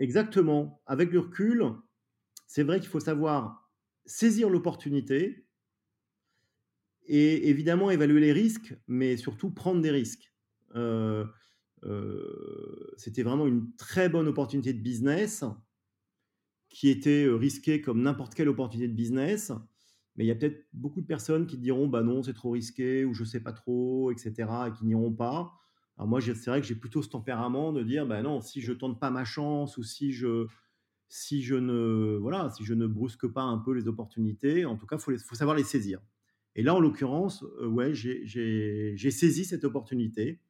Exactement. Avec le recul, c'est vrai qu'il faut savoir saisir l'opportunité et évidemment évaluer les risques, mais surtout prendre des risques. Heu heu, c'était vraiment une très bonne opportunité de business qui était, heu, risquée comme n'importe quelle opportunité de business. Mais il y a peut-être beaucoup de personnes qui diront: «Bah non, c'est trop risqué» ou «Je sais pas trop» et cetera et qui n'iront pas. Alors moi, c'est vrai que j'ai plutôt ce tempérament de dire: «Bah non, si je tente pas ma chance ou si je si je ne voilà, si je ne brusque pas un peu les opportunités, en tout cas, faut les faut savoir les saisir». Et là, en l'occurrence, heu, ouais, j'ai saisi cette opportunité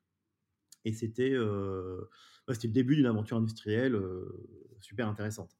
et c'était, heu, bah, c'était le début d'une aventure industrielle, heu, super intéressante.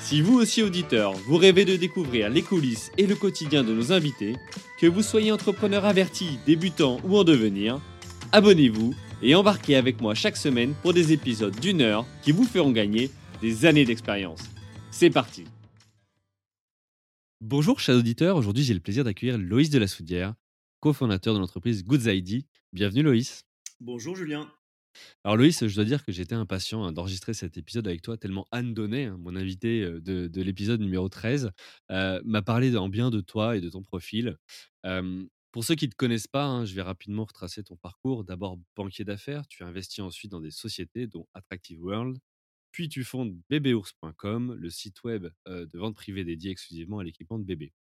Si vous aussi auditeur, vous rêvez de découvrir les coulisses et le quotidien de nos invités, que vous soyez entrepreneur averti, débutant ou en devenir, abonnez-vous et embarquez avec moi chaque semaine pour des épisodes d'une heure qui vous feront gagner des années d'expérience. C'est parti Bonjour chers auditeurs, aujourd'hui j'ai le plaisir d'accueillir Loïs de la Soudière, cofondateur de l'entreprise Goods ID. Bienvenue Loïs. Bonjour Julien. Alors Loïs, je dois dire que j'étais impatient hein, d'enregistrer cet épisode avec toi, tellement Anne Donnet, hein, mon invité euh, de, de l'épisode numéro 13, euh, m'a parlé en bien de toi et de ton profil. Pour ceux qui ne te connaissent pas, hein, je vais rapidement retracer ton parcours. D'abord banquier d'affaires, tu as investi ensuite dans des sociétés dont Attractive World, puis tu fondes bébéours.com, le site web de vente privée dédié exclusivement à l'équipement de bébé.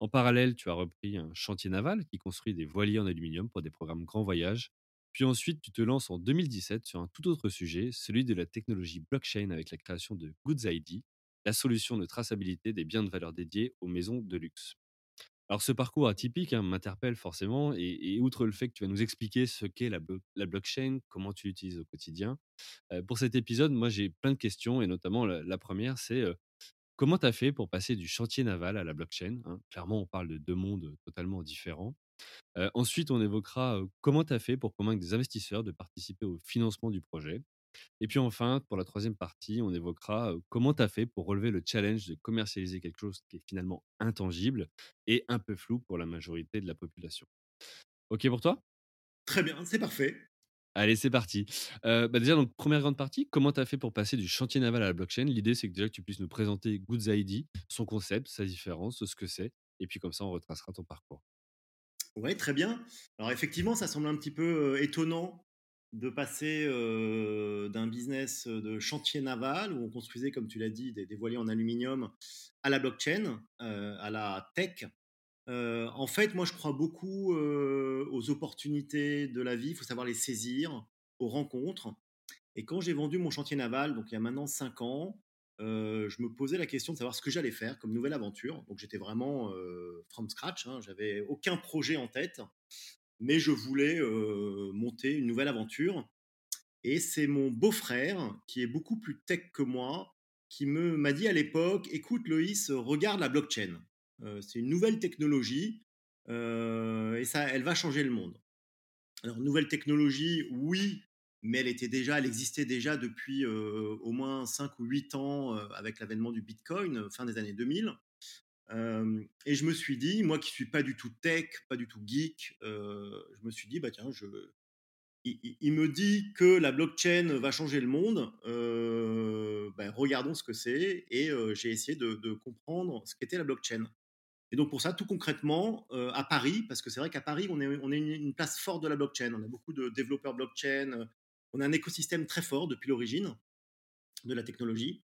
En parallèle, tu as repris un chantier naval qui construit des voiliers en aluminium pour des programmes grand voyage. Puis ensuite, tu te lances en 2017 sur un tout autre sujet, celui de la technologie blockchain avec la création de Goods ID, la solution de traçabilité des biens de valeur dédiés aux maisons de luxe. Alors ce parcours atypique hein, m'interpelle forcément, et, outre le fait que tu vas nous expliquer ce qu'est la, blo- la blockchain, comment tu l'utilises au quotidien, euh, pour cet épisode, moi j'ai plein de questions, et notamment la, la première, c'est euh, comment tu as fait pour passer du chantier naval à la blockchain hein? Clairement, on parle de deux mondes totalement différents. Euh, ensuite, on évoquera comment tu as fait pour convaincre des investisseurs de participer au financement du projet. Et puis enfin, pour la troisième partie, on évoquera comment tu as fait pour relever le challenge de commercialiser quelque chose qui est finalement intangible et un peu flou pour la majorité de la population. Ok pour toi? Très bien, c'est parfait. Allez, c'est parti. Euh, bah déjà, donc, première grande partie, comment tu as fait pour passer du chantier naval à la blockchain? L'idée, c'est que déjà que tu puisses nous présenter Goods ID, son concept, sa différence, ce que c'est, et puis comme ça, on retracera ton parcours. Ouais, très bien. Alors effectivement, ça semble un petit peu étonnant de passer d'un business de chantier naval où on construisait, comme tu l'as dit, des, des voiliers en aluminium à la blockchain, à la tech. En fait, moi, je crois beaucoup aux opportunités de la vie. Il faut savoir les saisir, aux rencontres. Et quand j'ai vendu mon chantier naval, donc il y a maintenant cinq ans, euh, je me posais la question de savoir ce que j'allais faire comme nouvelle aventure. Donc j'étais vraiment euh, from scratch, hein, j'avais aucun projet en tête, mais je voulais euh, monter une nouvelle aventure. Et c'est mon beau-frère, qui est beaucoup plus tech que moi, qui me m'a dit à l'époque, écoute Loïs, regarde la blockchain. C'est une nouvelle technologie et ça, elle va changer le monde. Alors, nouvelle technologie, oui, mais elle existait déjà depuis au moins 5 ou 8 ans avec l'avènement du Bitcoin, fin des années 2000. Euh, et je me suis dit, moi qui suis pas du tout tech, pas du tout geek, je me suis dit, bah tiens, il, me dit que la blockchain va changer le monde. ben, regardons ce que c'est. Et j'ai essayé de, comprendre ce qu'était la blockchain. Et donc pour ça, tout concrètement, à Paris, parce que c'est vrai qu'à Paris, on est, une place forte de la blockchain. On a beaucoup de développeurs blockchain. On a un écosystème très fort depuis l'origine de la technologie.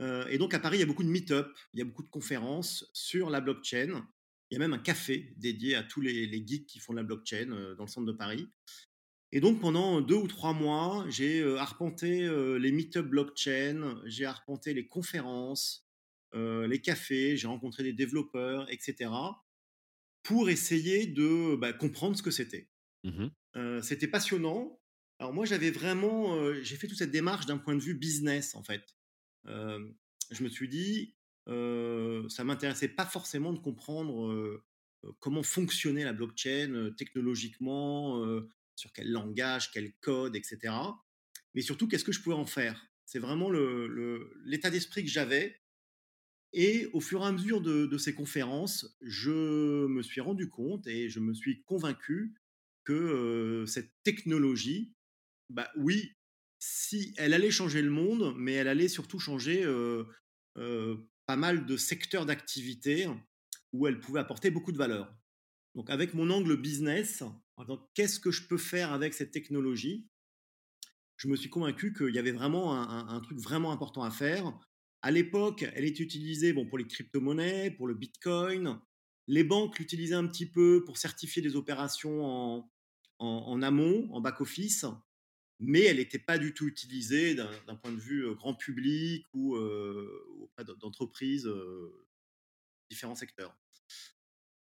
Euh, et donc à Paris, il y a beaucoup de meet-up, il y a beaucoup de conférences sur la blockchain. Il y a même un café dédié à tous les, les geeks qui font de la blockchain euh, dans le centre de Paris. Et donc pendant deux ou trois mois, j'ai euh, arpenté les meet-up blockchain, j'ai arpenté les conférences, les cafés, j'ai rencontré des développeurs, etc pour essayer de bah, comprendre ce que c'était. Euh, c'était passionnant Alors moi, j'avais vraiment, j'ai fait toute cette démarche d'un point de vue business, en fait. Je me suis dit, heu, ça m'intéressait pas forcément de comprendre, comment fonctionnait la blockchain, technologiquement, sur quel langage, quel code et cetera. Mais surtout, qu'est-ce que je pouvais en faire? C'est vraiment l'état d'esprit que j'avais et au fur et à mesure de ces conférences, je me suis rendu compte et je me suis convaincu que, cette technologie, bah, oui, si elle allait changer le monde, mais elle allait surtout changer, pas mal de secteurs d'activité où elle pouvait apporter beaucoup de valeur. Donc avec mon angle business, «Qu'est-ce que je peux faire avec cette technologie?» je me suis convaincu qu'il y avait vraiment un truc vraiment important à faire. À l'époque, elle était utilisée, bon, pour les crypto-monnaies, pour le bitcoin. Les banques l'utilisaient un petit peu pour certifier des opérations en en amont, en back office mais elle n'était pas du tout utilisée d'un point de vue, grand public ou, heu, auprès d'en d'entreprises, heu, différents secteurs.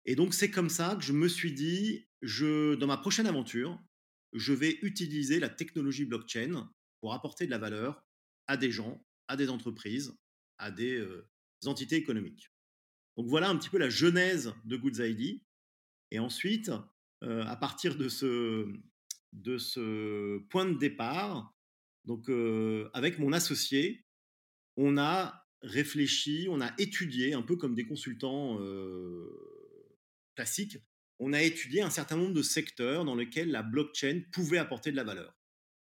Et donc c'est comme ça que je me suis dit: «Je dans ma prochaine aventure, je vais utiliser la technologie blockchain pour apporter de la valeur à des gens, à des entreprises, à des, entités économiques». Donc voilà un petit peu la genèse de Goods et ensuite, à partir de ce de ce point de départ, donc heu, avec mon associé, on a réfléchi, on a étudié un peu comme des consultants, heu, classiques. On a étudié un certain nombre de secteurs dans lesquels la blockchain pouvait apporter de la valeur.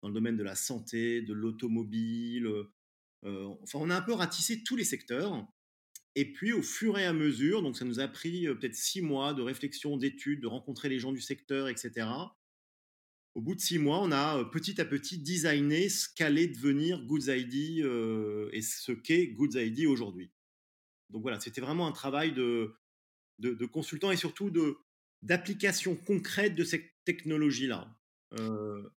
Dans le domaine de la santé, de l'automobile, heu, enfin on a un peu ratissé tous les secteurs et puis au fur et à mesure, donc ça nous a pris, peut-être 6 mois de réflexion, d'études, de rencontrer les gens du secteur et cetera. Au bout de 6 mois, on a, heu, petit à petit designé ce qu'allait devenir Goods ID, heu et ce qu'est Goods ID aujourd'hui. Donc voilà, c'était vraiment un travail de consultant et surtout de d'application concrète de cette technologie-là. Heu,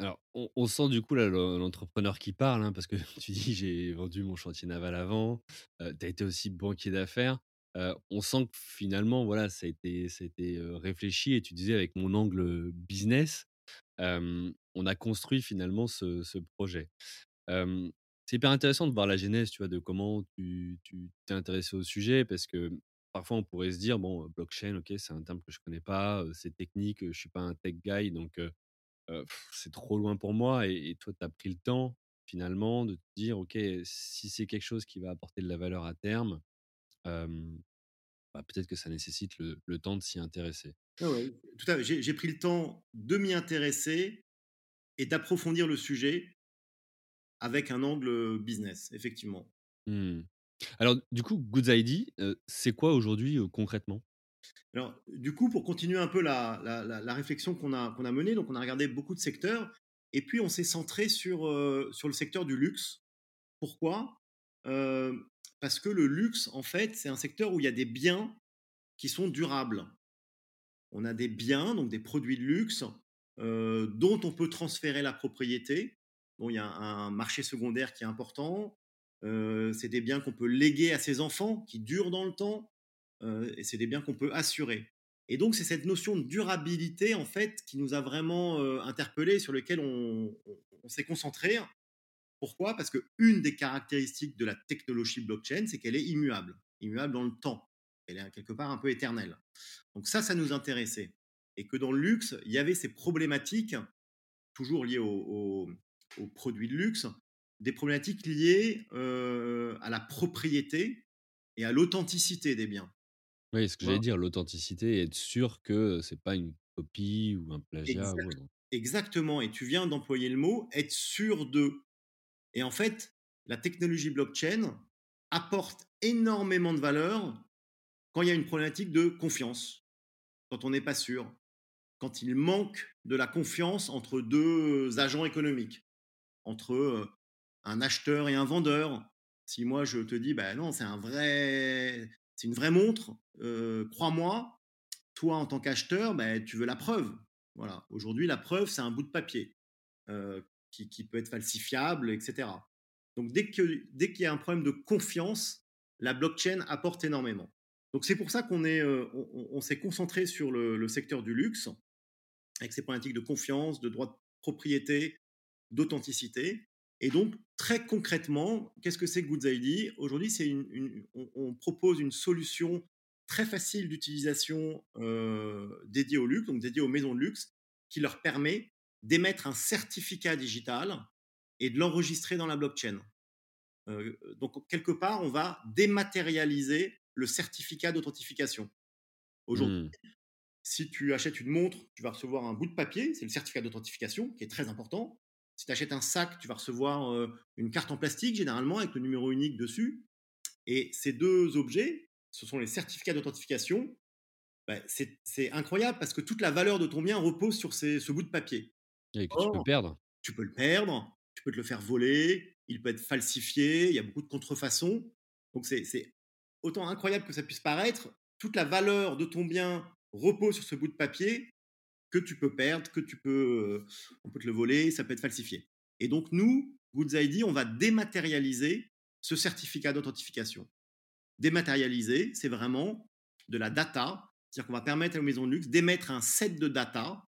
Alors, on sent du coup l'entrepreneur qui parle, hein, parce que tu dis: «J'ai vendu mon chantier naval avant», heu, tu as été aussi banquier d'affaires. On sent que finalement, voilà, ça a été ça a été, réfléchi et tu disais avec mon angle, business, on a construit finalement ce projet. C'est hyper intéressant de voir la genèse, tu vois, de comment tu t'es intéressé au sujet parce que parfois on pourrait se dire: «Bon, blockchain, OK, c'est un terme que je connais pas, c'est technique, je suis pas un tech guy donc c'est trop loin pour moi» et toi, tu as pris le temps finalement de te dire: «OK, si c'est quelque chose qui va apporter de la valeur à terme, bah, peut-être que ça nécessite le temps de s'y intéresser». Ouais, tout à fait. J'ai pris le temps de m'y intéresser et d'approfondir le sujet avec un angle, business, effectivement. Mmh. Alors du coup, Goods ID, c'est quoi aujourd'hui, concrètement? Alors, du coup, pour continuer un peu la, la, la- la réflexion qu'on a, qu'on a menée, donc on a regardé beaucoup de secteurs, et puis on s'est centré sur, euh, sur le secteur du luxe. Pourquoi? Parce que le luxe, en fait, c'est un secteur où il y a des biens qui sont durables. On a des biens, donc des produits de luxe, euh, dont on peut transférer la propriété. Bon, il y a un, marché secondaire qui est important. Euh, c'est des biens qu'on peut léguer à ses enfants, qui durent dans le temps euh, et c'est des biens qu'on peut assurer. Et donc, c'est cette notion de durabilité, en fait, qui nous a vraiment interpellés, sur lequel on, on- s'est concentré. Pourquoi? Parce qu'une des caractéristiques de la technologie blockchain, c'est qu'elle est immuable, immuable dans le temps. Elle est quelque part un peu éternelle. Donc ça, ça nous intéressait. Et que dans le luxe, il y avait ces problématiques, toujours liées aux, produits de luxe, des problématiques liées euh, à la propriété et à l'authenticité des biens. Oui, ce que Tu j'allais dire, l'authenticité être sûr que, c'est pas une copie ou un plagiat ou Exact- autre. exactement. Et tu viens d'employer le mot être sûr de. Et en fait, la technologie blockchain apporte énormément de valeur quand il y a une problématique de confiance, quand on n'est pas sûr, quand il manque de la confiance entre deux agents économiques, entre euh, un acheteur et un vendeur. Si moi je te dis, bah non, c'est un vrai, c'est une vraie montre, euh, crois-moi, toi en tant qu'acheteur, bah, tu veux la preuve. Voilà. Aujourd'hui, la preuve, c'est un bout de papier euh, qui, peut être falsifiable, etc. Donc dès qu'il dès qu'il y a un problème de confiance, la blockchain apporte énormément. Donc c'est pour ça qu'on est, euh, on, s'est concentré sur le, secteur du luxe avec ses problématiques de confiance, de droit de propriété, d'authenticité. Et donc, très concrètement, qu'est-ce que c'est Goods ID Aujourd'hui, c'est une, on propose une solution très facile d'utilisation euh, dédiée au luxe, donc dédiée aux maisons de luxe, qui leur permet d'émettre un certificat digital et de l'enregistrer dans la blockchain. Euh, donc, quelque part, on va dématérialiser le certificat d'authentification. Aujourd'hui, Mmh. si tu achètes une montre, tu vas recevoir un bout de papier, c'est le certificat d'authentification qui est très important. Si tu achètes un sac, tu vas recevoir euh, une carte en plastique généralement avec le numéro unique dessus. Et ces deux objets, ce sont les certificats d'authentification. Ben, c'est incroyable parce que toute la valeur de ton bien repose sur ces- ce bout de papier. Et que tu peux perdre. tu peux le perdre, tu peux te le faire voler, il peut être falsifié, il y a beaucoup de contrefaçons. Donc c'est autant incroyable que ça puisse paraître, toute la valeur de ton bien repose sur ce bout de papier que tu peux perdre, que tu peux, euh, on peut te le voler, ça peut être falsifié. Et donc nous, Goods on va dématérialiser ce certificat d'authentification. Dématérialiser, c'est vraiment de la data, c'est-à-dire qu'on va permettre aux maisons de luxe d'émettre un set de data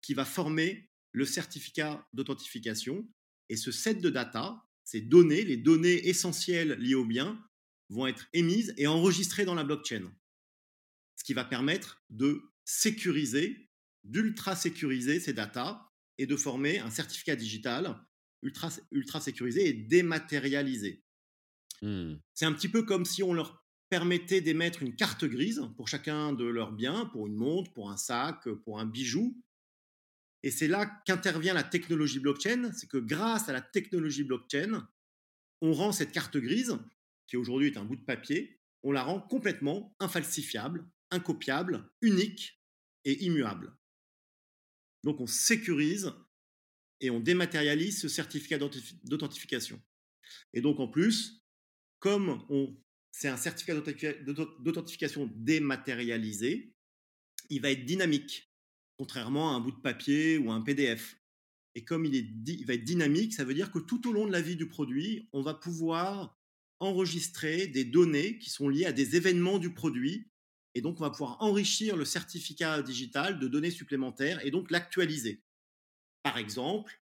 qui va former le certificat d'authentification. Et ce set de data, ces données, les données essentielles liées au bien, vont être émises et enregistrées dans la blockchain. Ce qui va permettre de sécuriser, d'ultra sécuriser ces data et de former un certificat digital ultra, ultra sécurisé et dématérialisé. Mmh. C'est un petit peu comme si on leur permettait d'émettre une carte grise pour chacun de leurs biens, pour une montre, pour un sac, pour un bijou. Et c'est là qu'intervient la technologie blockchain, c'est que grâce à la technologie blockchain, on rend cette carte grise, qui aujourd'hui est un bout de papier, on la rend complètement infalsifiable, incopiable, unique et immuable. Donc on sécurise et on dématérialise ce certificat d'authentification. Et donc en plus, comme c'est un certificat d'authentification dématérialisé, il va être dynamique, contrairement à un bout de papier ou à un PDF. Et comme il, il va être dynamique, ça veut dire que tout au long de la vie du produit, on va pouvoir enregistrer des données qui sont liées à des événements du produit. Et donc, on va pouvoir enrichir le certificat digital de données supplémentaires et donc l'actualiser. Par exemple,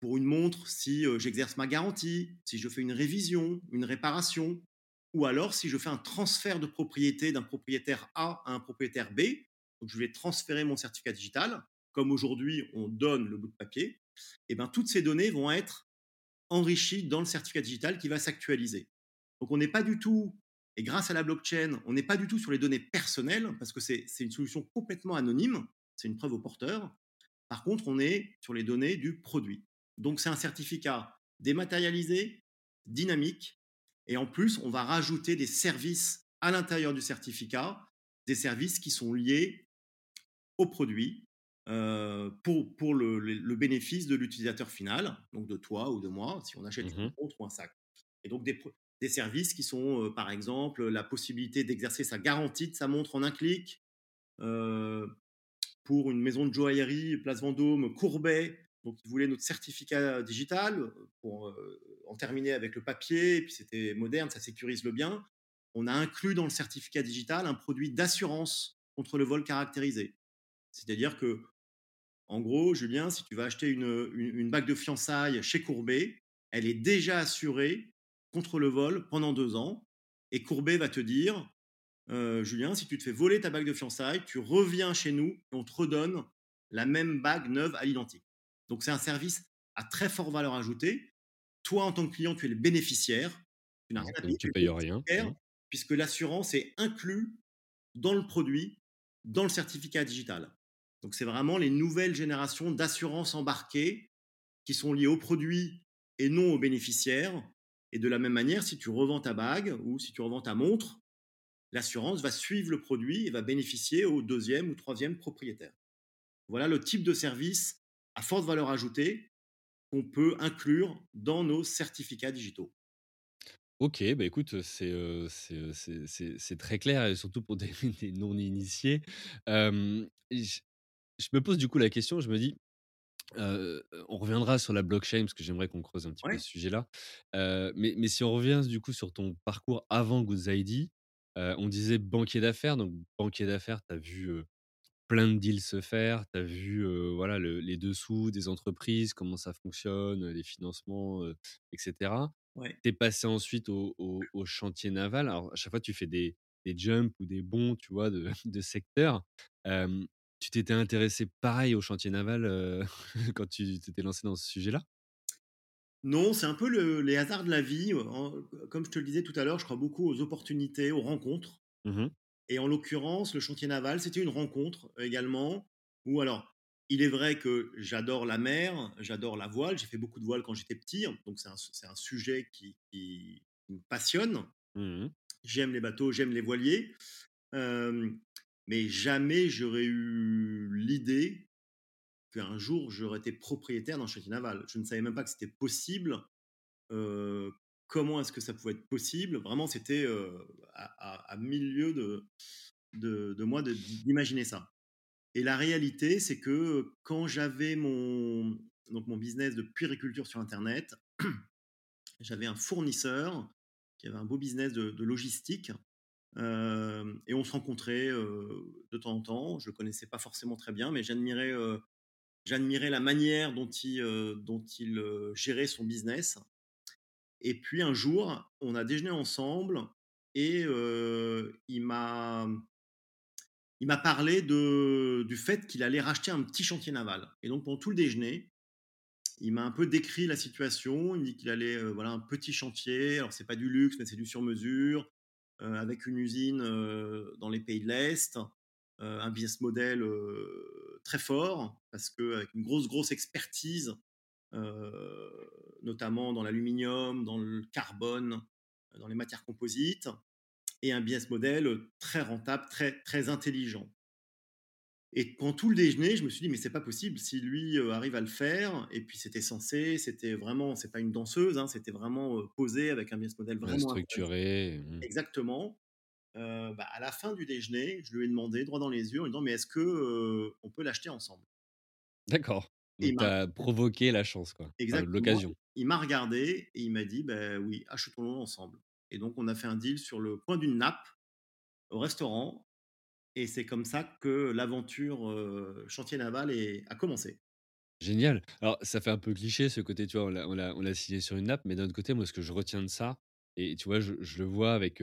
pour une montre, si euh, j'exerce ma garantie, si je fais une révision, une réparation, ou alors si je fais un transfert de propriété d'un propriétaire A à un propriétaire B, donc je vais transférer mon certificat digital, comme aujourd'hui on donne le bout de papier, et bien toutes ces données vont être enrichies dans le certificat digital qui va s'actualiser. Donc on n'est pas du tout, et grâce à la blockchain, on n'est pas du tout sur les données personnelles, parce que c'est une solution complètement anonyme, c'est une preuve au porteur. Par contre, on est sur les données du produit. Donc c'est un certificat dématérialisé, dynamique, et en plus, on va rajouter des services à l'intérieur du certificat, des services qui sont liés au produit euh, pour, pour le, le, le bénéfice de l'utilisateur final, donc de toi ou de moi, si on achète Mmh une montre ou un sac. Et donc des, des services qui sont, euh, par exemple, la possibilité d'exercer sa garantie de sa montre en un clic. Euh, pour une maison de joaillerie, Place Vendôme, Courbet, donc ils voulaient notre certificat digital pour euh, en terminer avec le papier, et puis c'était moderne, ça sécurise le bien. On a inclus dans le certificat digital un produit d'assurance contre le vol caractérisé. C'est-à-dire que, en gros, Julien, si tu vas acheter une, une, une bague de fiançailles chez Courbet, elle est déjà assurée contre le vol pendant deux ans. Et Courbet va te dire, euh, Julien, si tu te fais voler ta bague de fiançailles, tu reviens chez nous et on te redonne la même bague neuve à l'identique. Donc c'est un service à très forte valeur ajoutée. Toi, en tant que client, tu es le bénéficiaire. Tu n'as rien à payer. Tu payes rien. Puisque l'assurance est inclue dans le produit, dans le certificat digital. Donc c'est vraiment les nouvelles générations d'assurance embarquées qui sont liées au produit et non aux bénéficiaires. Et de la même manière, si tu revends ta bague ou si tu revends ta montre, l'assurance va suivre le produit et va bénéficier au deuxième ou troisième propriétaire. Voilà le type de service à forte valeur ajoutée qu'on peut inclure dans nos certificats digitaux. Ok, bah écoute, c'est euh, c'est très clair, et surtout pour des, non-initiés. Euh, je me pose du coup la question, je me dis, euh, on reviendra sur la blockchain parce que j'aimerais qu'on creuse un petit Ouais. peu ce sujet-là. Euh, mais, mais si on revient du coup sur ton parcours avant Goods ID, euh, on disait banquier d'affaires. Donc, banquier d'affaires, tu as vu plein de deals se faire, tu as vu, voilà le les dessous des entreprises, comment ça fonctionne, les financements, heu, et cetera. Ouais. Tu es passé ensuite au au au chantier naval. Alors à chaque fois tu fais des des jumps ou des bonds, tu vois, de de secteur. Tu t'étais intéressé pareil au chantier naval, heu, quand tu t'étais lancé dans ce sujet-là? Non, c'est un peu le les hasards de la vie, comme je te le disais tout à l'heure, je crois beaucoup aux opportunités, aux rencontres Mmh mh. et en l'occurrence, le chantier naval, c'était une rencontre également où alors, il est vrai que j'adore la mer, j'adore la voile, j'ai fait beaucoup de voile quand j'étais petit, donc c'est un sujet qui qui me passionne. Mmh mh. J'aime les bateaux, j'aime les voiliers, hem, mais jamais j'aurais eu l'idée qu'un jour j'aurais été propriétaire d'un chantier naval. Je ne savais même pas que c'était possible, comment est-ce que ça pouvait être possible? Vraiment, c'était, à à à 1000 lieues de de moi d'imaginer ça et la réalité, c'est que quand j'avais mon mon business de puériculture sur internet, j'avais un fournisseur qui avait un beau business de logistique, et on se rencontrait, de temps en temps. Je le connaissais pas forcément très bien, mais j'admirais, j'admirais la manière dont il, dont il, gérait son business et puis un jour, on a déjeuné ensemble et il m'a il m'a parlé de du fait qu'il allait racheter un petit chantier naval et donc pendant tout le déjeuner, il m'a un peu décrit la situation. Il me dit qu'il allait, voilà, un petit chantier, alors c'est pas du luxe, mais c'est du sur mesure, avec une usine, heu, dans les pays de l'Est, heu, un business model, très fort parce qu'avec une grosse, grosse expertise, notamment dans l'aluminium, dans le carbone, dans les matières composites et un business model, très rentable, très, très intelligent. Et pendant tout le déjeuner, je me suis dit: «Mais c'est pas possible, si lui, heu, arrive à le faire» et puis c'était censé c'était vraiment c'est pas une danseuse, hein, c'était vraiment, heu, posé avec un business model vraiment structuré, mmh. exactement. Heu, bah, à la fin du déjeuner, je lui ai demandé droit dans les yeux en lui disant: «Mais est-ce que, on peut l'acheter ensemble?» D'accord, il m'a provoqué la chance quoi, enfin exactement, l'occasion. il m'a regardé et il m'a dit: «Beh, oui, achetons-le ensemble» et donc on a fait un deal sur le coin d'une nappe, au restaurant et c'est comme ça que l'aventure, chantier naval est a commencé. Génial. Alors ça fait un peu cliché ce côté, tu vois? On l'a signé sur une nappe, mais d'un autre côté, moi ce que je retiens de ça et tu vois, je je le vois avec,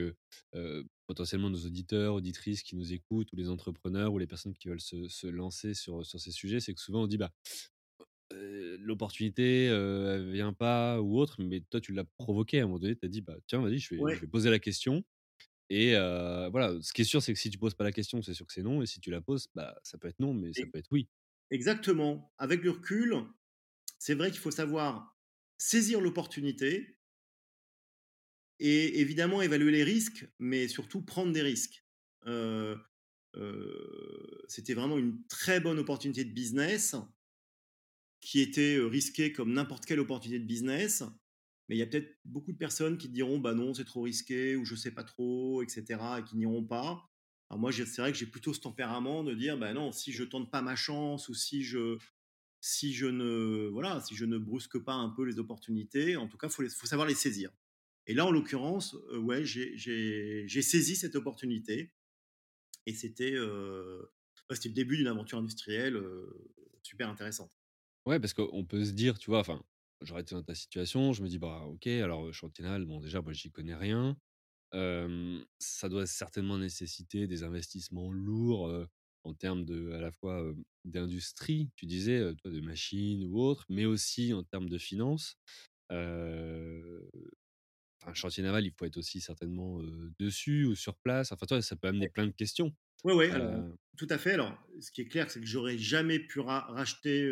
potentiellement nos auditeurs, auditrices qui nous écoutent ou les entrepreneurs ou les personnes qui veulent se se lancer sur, sur ces sujets, c'est que souvent on dit: «Bah, l'opportunité, heu, elle vient pas ou autre», mais toi tu l'as provoqué à un moment donné, tu as dit: «Bah, tiens, vas-y, je je vais poser la question» et voilà. Ce qui est sûr, c'est que si tu poses pas la question, c'est sûr que c'est non et si tu la poses, bah, ça peut être non, mais ça peut être oui. exactement. Avec le recul, c'est vrai qu'il faut savoir saisir l'opportunité et évidemment évaluer les risques, mais surtout prendre des risques. C'était vraiment une très bonne opportunité de business qui était, risquée comme n'importe quelle opportunité de business. Mais il y a peut-être beaucoup de personnes qui diront: «Bah non, c'est trop risqué» ou «Je sais pas trop» et cetera et qui n'iront pas. Alors moi, c'est vrai que j'ai plutôt ce tempérament de dire: «Bah non, si je tente pas ma chance ou si je si je ne voilà, si je ne brusque pas un peu les opportunités, en tout cas, faut les faut savoir les saisir». Et là, en l'occurrence, heu, ouais, j'ai saisi cette opportunité et c'était, c'était le début d'une aventure industrielle, heu, super intéressante. Ouais, parce qu'on peut se dire, tu vois, enfin, j'aurais été dans ta situation, je me dis: «Bah, OK, alors, naval, bon, déjà, moi, j'y connais rien». Ça doit certainement nécessiter des investissements lourds, en termes de à la fois, d'industrie, tu disais, toi, de machines ou autres, mais aussi en termes de finances. Enfin, chantier naval, il faut être aussi certainement, dessus ou sur place. Enfin, tu vois, ça peut amener plein de questions. Alors, Heu tout à fait. Alors, ce qui est clair, c'est que j'aurais jamais pu ra racheter,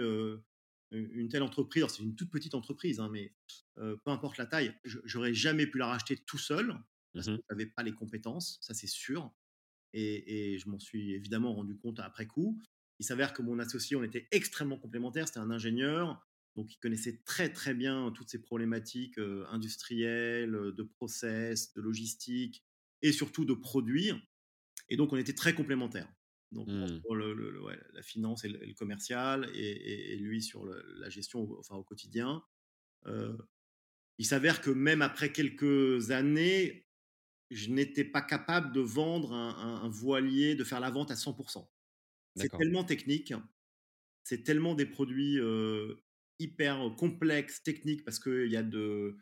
une telle entreprise. Alors, c'est une toute petite entreprise, hein, mais, peu importe la taille, je j'aurais jamais pu la racheter tout seul mmh parce que mh. j'avais pas les compétences, ça, c'est sûr et et je m'en suis évidemment rendu compte après coup. Il s'avère que mon associé, on était extrêmement complémentaires. C'était un ingénieur, donc il connaissait très, très bien toutes ces problématiques, industrielles, de process, de logistique et surtout de produits et donc on était très complémentaires. Donc Mmh. le le ouais, la finance et le et le commercial et et et lui sur la gestion au enfin au quotidien. Heu, il s'avère que même après quelques années, je n'étais pas capable de vendre un un un voilier, de faire la vente à 100 %. C'est tellement technique, c'est tellement des produits, heu, hyper complexes, techniques parce qu'il y a de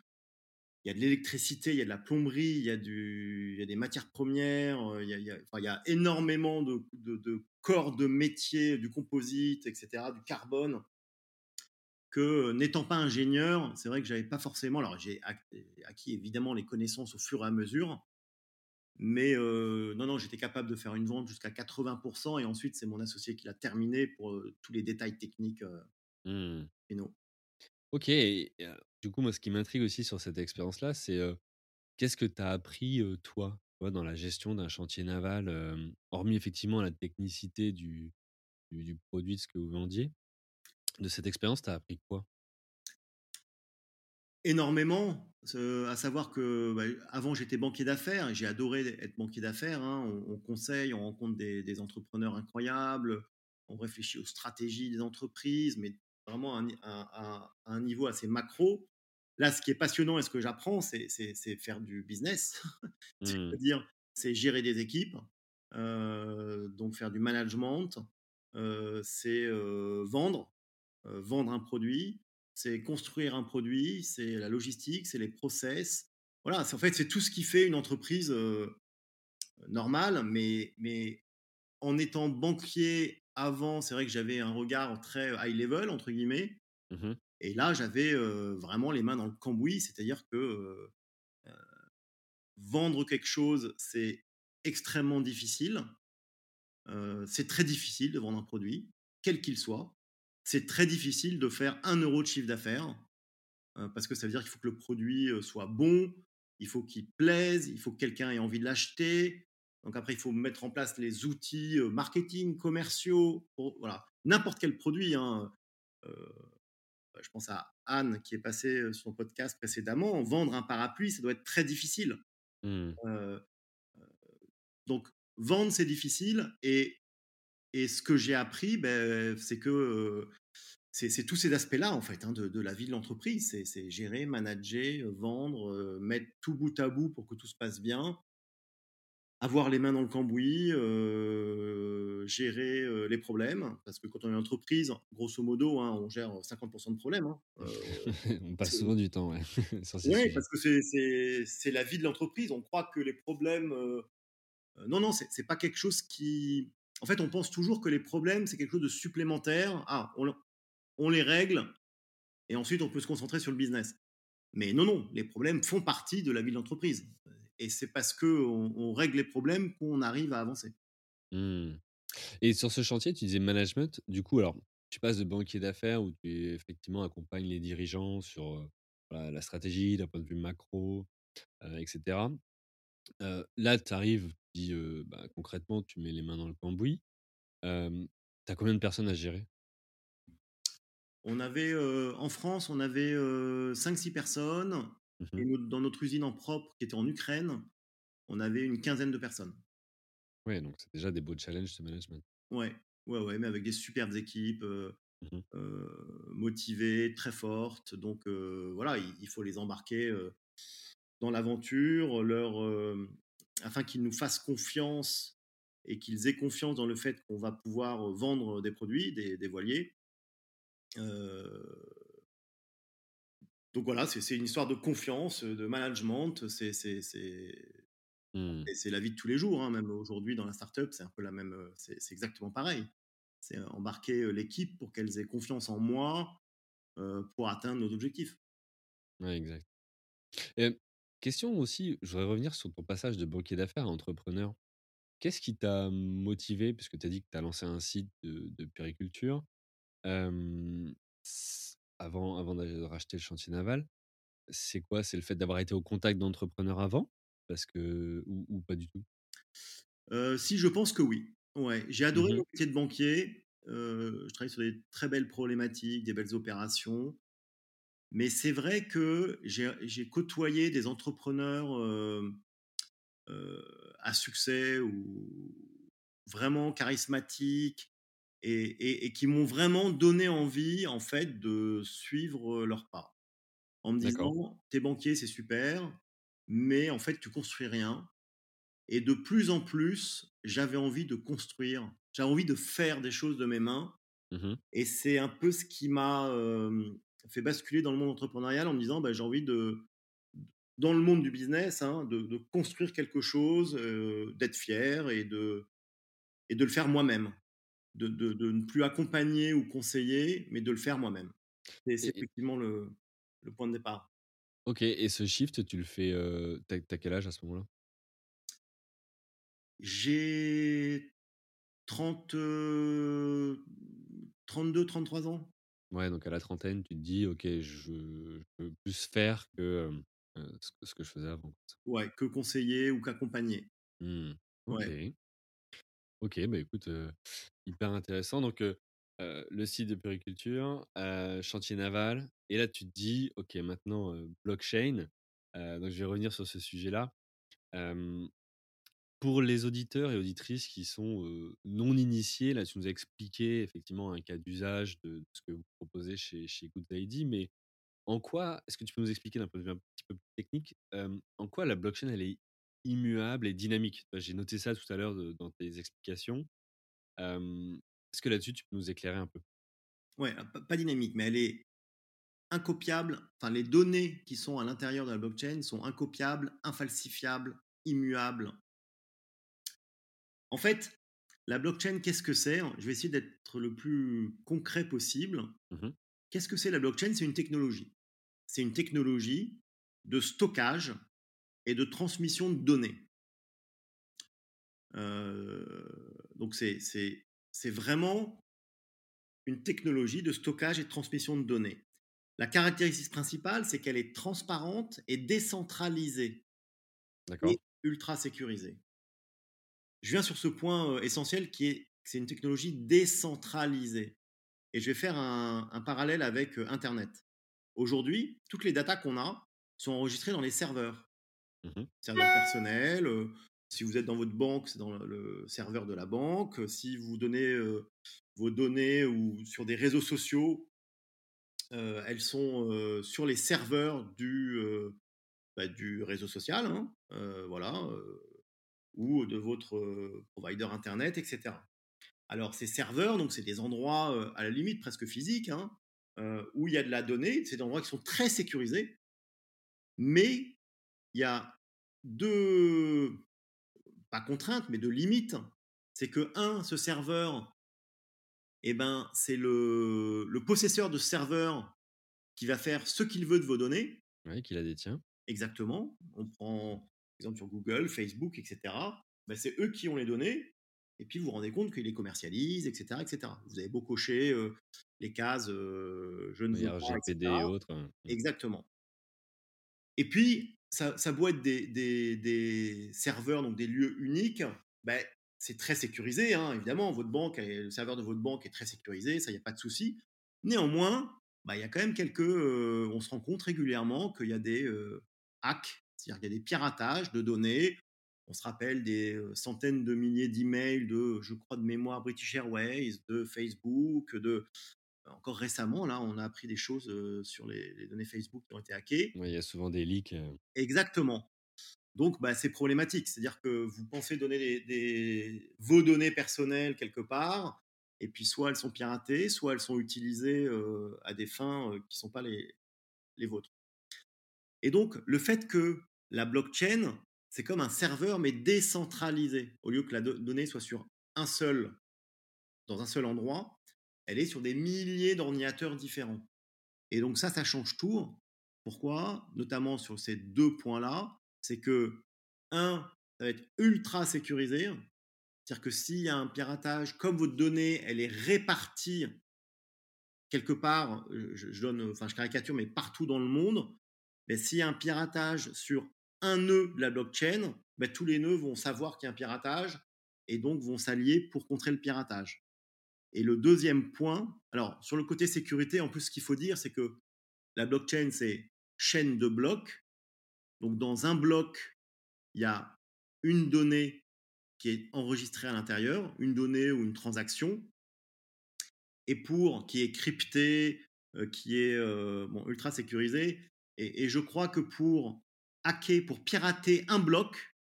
il y a de l'électricité, il y a de la plomberie, il y a du il y a des matières premières, heu, il y a il y a enfin, il y a énormément de de de corps de métier, du composite et cetera, du carbone que, heu, n'étant pas ingénieur, c'est vrai que j'avais pas forcément alors j'ai ac acquis évidemment les connaissances au fur et à mesure, mais heu, non, non, j'étais capable de faire une vente jusqu'à 80% et ensuite c'est mon associé qui l'a terminé pour, tous les détails techniques, heu, Mmh. finaux. OK et du coup, moi, ce qui m'intrigue aussi sur cette expérience-là, c'est, qu'est-ce que tu as appris, toi, dans la gestion d'un chantier naval, hormis effectivement la technicité du du du produit, de ce que vous vendiez? De cette expérience, tu as appris quoi? Énormément, à savoir que, bah, avant j'étais banquier d'affaires j'ai adoré être banquier d'affaires, hein. On on conseille, on rencontre des des entrepreneurs incroyables, on réfléchit aux stratégies des entreprises, mais vraiment à un un niveau assez macro. Là, ce qui est passionnant et ce que j'apprends, c'est faire du business. Mmh. C'est-à-dire, c'est gérer des équipes, heu, donc faire du management, heu, c'est, heu, vendre, vendre un produit, c'est construire un produit, c'est la logistique, c'est les process. Voilà, en fait, c'est tout ce qui fait une entreprise, normale, mais mais en étant banquier avant, c'est vrai que j'avais un regard très «high level» entre guillemets Mmh et là, j'avais, vraiment les mains dans le cambouis. C'est-à-dire que, vendre quelque chose, c'est extrêmement difficile. C'est très difficile de vendre un produit, quel qu'il soit. C'est très difficile de faire un euro de chiffre d'affaires, parce que ça veut dire qu'il faut que le produit, soit bon, il faut qu'il plaise, il faut que quelqu'un ait envie de l'acheter. Donc après, il faut mettre en place les outils, heu, marketing, commerciaux pour voilà, n'importe quel produit, hein, heu, je pense à Anne qui est passée, sur son podcast précédemment. Vendre un parapluie, ça doit être très difficile. Mmh. Donc vendre, c'est difficile et Et ce que j'ai appris, beh, c'est que, c'est tous ces aspects-là, en fait, hein, de de la vie de l'entreprise. C'est gérer, manager, vendre, mettre tout bout à bout pour que tout se passe bien, avoir les mains dans le cambouis, heu, gérer, heu, les problèmes. Parce que quand on est une entreprise, grosso modo, hein, on gère 50 de problèmes, hein, heu, On passe souvent du temps, ouais, sujets. parce que c'est la vie de l'entreprise. On croit que les problèmes, non, non, c'est pas quelque chose qui en fait, on pense toujours que les problèmes, c'est quelque chose de supplémentaire. Ah, on les règle et ensuite on peut se concentrer sur le business. Mais non, non, les problèmes font partie de la vie de l'entreprise, et c'est parce qu'on on règle les problèmes qu'on arrive à avancer. Mmh. Et sur ce chantier, tu disais management. Du coup, alors, tu passes de banquier d'affaires où tu effectivement accompagnes les dirigeants sur, voilà, la stratégie d'un point de vue macro, heu, et cetera. Heu, là, tu arrives, tu dis, bah, concrètement, tu mets les mains dans le cambouis. Tu as combien de personnes à gérer? On avait, en France, on avait, heu, 5-6 personnes Mmh et dans notre usine en propre qui était en Ukraine, on avait une quinzaine de personnes. Ouais, donc c'est déjà des beaux challenges de management. Ouais, ouais, ouais, mais avec des superbes équipes, Mmh motivées, très fortes. Donc voilà, il il faut les embarquer, dans l'aventure, leur, afin qu'ils nous fassent confiance et qu'ils aient confiance dans le fait qu'on va pouvoir, vendre des produits, des des voiliers. Donc voilà, c'est une histoire de confiance, de management, c'est Mmh. c'est la vie de tous les jours, hein, même aujourd'hui dans la startup, c'est un peu la même, c'est exactement pareil. C'est embarquer, l'équipe pour qu'elles aient confiance en moi, pour atteindre nos objectifs. Ouais, exact. Et question aussi, je voudrais revenir sur ton passage de banquier d'affaires à entrepreneur. Qu'est-ce qui t'a motivé? Puisque tu as dit que tu as lancé un site de de s avant avant de racheter le chantier naval, c'est quoi? C'est le fait d'avoir été au contact d'entrepreneurs avant? Parce que ou ou pas du tout? Heu, si, je pense que oui. Ouais, j'ai adoré Mmh mon métier de banquier, heu, je travaille sur des très belles problématiques, des belles opérations, mais c'est vrai que j'ai côtoyé des entrepreneurs, heu, à succès ou vraiment charismatiques et et et qui m'ont vraiment donné envie, en fait, de suivre, leurs pas. En me disant: «Tu es banquier, c'est super, mais en fait, tu construis rien. et de plus en plus, j'avais envie de construire, j'avais envie de faire des choses de mes mains Mmh et c'est un peu ce qui m'a, fait basculer dans le monde entrepreneurial en me disant: «Bah, j'ai envie de dans le monde du business, hein, de de construire quelque chose, d'être fier et de et de le faire moi-même». De de de ne plus accompagner ou conseiller, mais de le faire moi-même. C'est effectivement le le point de départ. OK et ce shift, tu le fais, heu, tu as quel âge à ce moment-là? J'ai 30, heu, 32-33 ans. Ouais, donc à la trentaine, tu te dis: «OK, je je veux plus faire ce que ce que je faisais avant». Ouais, que conseiller ou qu'accompagner. Mmh. Ouais. OK. Bah, écoute, hyper intéressant donc le site de puériculture, heu, chantier naval et là tu te dis: «OK maintenant, blockchain». Donc je vais revenir sur ce sujet-là. Pour les auditeurs et auditrices qui sont, non initiés, là tu nous as expliqué effectivement un cas d'usage de ce que vous proposez chez chez Good mais en quoi est-ce que tu peux nous expliquer d'un point de vue un petit peu plus technique, en quoi la blockchain elle est immuable et dynamique? Bah, j'ai noté ça tout à l'heure dans tes explications. Est-ce que là-dessus, tu peux nous éclairer un peu? Ouais, ah, pas pas dynamique, mais elle est incopiable. Enfin, les données qui sont à l'intérieur de la blockchain sont incopiables, infalsifiables, immuables. En fait, la blockchain, qu'est-ce que c'est? Je vais essayer d'être le plus concret possible. Mmh Qu'est-ce que c'est la blockchain? C'est une technologie. C'est une technologie de stockage et de transmission de données. Heu, donc c'est vraiment une technologie de stockage et de transmission de données. La caractéristique principale, c'est qu'elle est transparente et décentralisée et D'accord. ultra sécurisée. Je viens sur ce point, heu, essentiel qui est que c'est une technologie décentralisée et je vais faire un un parallèle avec, heu, internet. Aujourd'hui, toutes les datas qu'on a sont enregistrées dans les serveurs. Mmh Serveur personnel, si vous êtes dans votre banque, c'est dans le serveur de la banque, si vous donnez, vos données ou sur des réseaux sociaux, elles sont, sur les serveurs du, bah, réseau social, hein, voilà, ou de votre, provider internet et cetera. Alors ces serveurs, donc c'est des endroits, à la limite presque physiques, hein, où il y a de la donnée. C'est des endroits qui sont très sécurisés, mais il y a 2 pas contrainte, mais de limite, c'est que un, ce serveur, eh ben, c'est le, le possesseur de ce serveur qui va faire ce qu'il veut de vos données, Ouais, qui la détient. exactement. On prend, par exemple, sur Google, Facebook, etc. Ben, c'est eux qui ont les données, et puis vous vous rendez compte qu'ils les commercialisent, etc., etc. Vous avez beau cocher euh, les cases euh, je ne Oui, veux pas, RGPD et autres. Exactement. Et puis, ça, ça être des, serveurs, donc des lieux uniques. Ben, c'est très sécurisé, hein, évidemment. Votre banque, le serveur de votre banque est très sécurisé, ça, il n'y a pas de souci. Néanmoins, bah, il y a quand même quelques. euh, on se rend compte régulièrement qu'il y a des euh, hacks, c'est-à-dire qu'il y a des piratages de données. On se rappelle des euh, centaines de milliers d'emails de, je crois, de mémoire British Airways, de Facebook, de. Encore récemment, là, on a appris des choses euh, sur les, les données Facebook qui ont été hackées. Il y a souvent des leaks, Exactement. Donc, bah, c'est problématique. C'est-à-dire que vous pensez donner des, des- vos données personnelles quelque part, et puis soit elles sont piratées, soit elles sont utilisées euh, à des fins euh, qui ne sont pas les, les vôtres. Et donc, le fait que la blockchain, c'est comme un serveur, mais décentralisé. Au lieu que la do- donnée soit sur un seul, dans un seul endroit, elle est sur des milliers d'ordinateurs différents. Et donc ça, ça change tout. Pourquoi? Notamment sur ces deux points-là, c'est que, un, ça va être ultra sécurisé. C'est-à-dire que s'il y a un piratage, comme votre donnée, elle est répartie quelque part, je, donne, enfin je caricature, mais partout dans le monde, ben, s'il y a un piratage sur un nœud de la blockchain, ben, tous les nœuds vont savoir qu'il y a un piratage et donc vont s'allier pour contrer le piratage. Et le deuxième point, alors sur le côté sécurité, en plus ce qu'il faut dire, c'est que la blockchain, c'est chaîne de blocs. Donc, dans un bloc, il y a une donnée qui est enregistrée à l'intérieur, une donnée ou une transaction, et pour qui est cryptée, euh, qui est euh, ultra sécurisée. Et, je crois que pour hacker, pour pirater un bloc,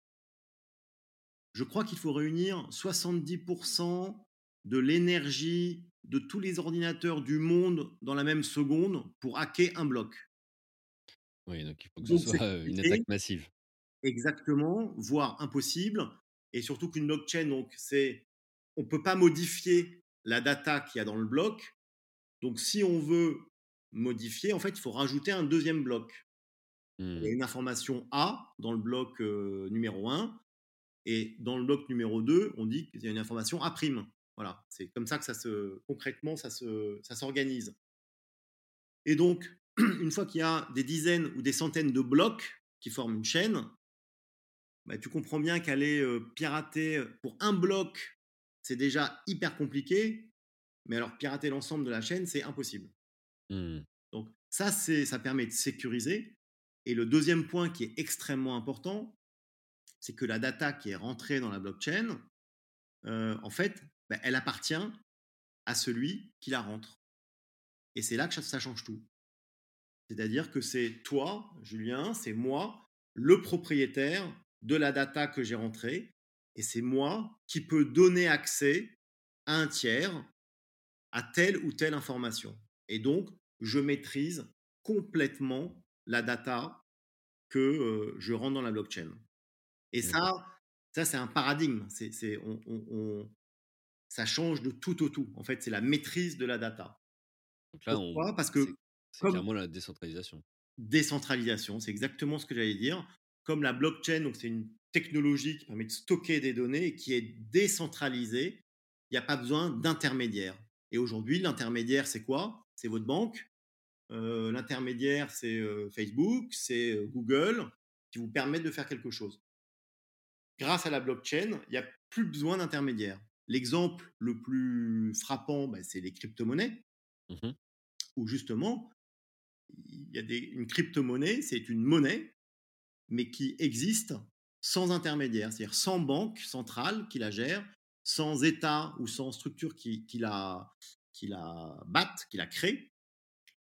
je crois qu'il faut réunir 70 de l'énergie de tous les ordinateurs du monde dans la même seconde pour hacker un bloc. Oui, donc il faut que ce Donc soit, heu, une attaque massive. exactement, voire impossible et surtout qu'une blockchain donc c'est on peut pas modifier la data qu'il y a dans le bloc. Donc si on veut modifier, en fait, il faut rajouter un deuxième bloc. Il y a Mmh. une information A dans le bloc, heu, numéro 1 et dans le bloc numéro 2, on dit qu'il y a une information A'. Voilà, c'est comme ça que ça se concrètement, ça se ça s'organise et donc une fois qu'il y a des dizaines ou des centaines de blocs qui forment une chaîne, bah, tu comprends bien qu'aller, pirater, pour un bloc, c'est déjà hyper compliqué, mais alors pirater l'ensemble de la chaîne, c'est impossible. Mmh. Donc ça, c'est ça permet de sécuriser et le deuxième point qui est extrêmement important, c'est que la data qui est rentrée dans la blockchain, en fait, bah, elle appartient à celui qui la rentre. Et c'est là que ça change tout. C'est-à-dire que c'est toi, Julien, c'est moi, le propriétaire de la data que j'ai rentrée et c'est moi qui peux donner accès à un tiers à telle ou telle information. Et donc je maîtrise complètement la data que, heu, je rentre dans la blockchain. Et ça ça c'est un paradigme, c'est c'est on on on ça change de tout au tout. En fait, c'est la maîtrise de la data. Donc là, on Pourquoi? Parce que c'est comme clairement la décentralisation. décentralisation, c'est exactement ce que j'allais dire. Comme la blockchain, donc c'est une technologie qui permet de stocker des données et qui est décentralisée, il n'y a pas besoin d'intermédiaire. Et aujourd'hui, l'intermédiaire, c'est quoi? C'est votre banque. Heu, l'intermédiaire, c'est, heu, Facebook, c'est, heu, Google, qui vous permettent de faire quelque chose. Grâce à la blockchain, il n'y a plus besoin d'intermédiaire. L'exemple le plus frappant, bah, c'est les cryptomonnaies, Mmh mh. où justement, il y a des une cryptomonnaie, c'est une monnaie mais qui existe sans intermédiaire, c'est-à-dire sans banque centrale qui la gère, sans État ou sans structure qui, qui la, qui la batte, qui la crée,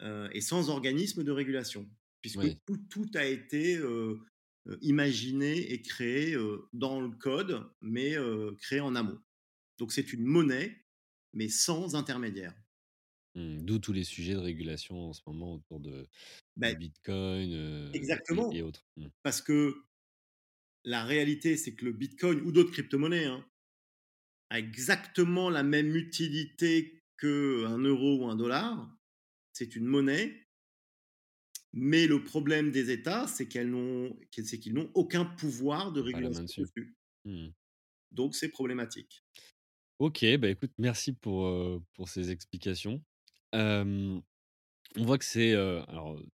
euh, et sans organisme de régulation, puisque Ouais. tout, tout a été euh, euh, imaginé et créé euh, dans le code, mais créé en amont. Donc c'est une monnaie, mais sans intermédiaire. Mmh. D'où tous les sujets de régulation en ce moment autour de Ben, bitcoin, et exactement, et autres. Mmh. parce que la réalité, c'est que le Bitcoin ou d'autres crypto-monnaies, hein, a exactement la même utilité qu'un euro ou un dollar. C'est une monnaie, mais le problème des États, c'est n'ont, qu'ils n'ont aucun pouvoir de régulation dessus. dessus. Mmh. Donc c'est problématique. OK, bah, écoute, merci pour, pour ces explications. On voit que c'est,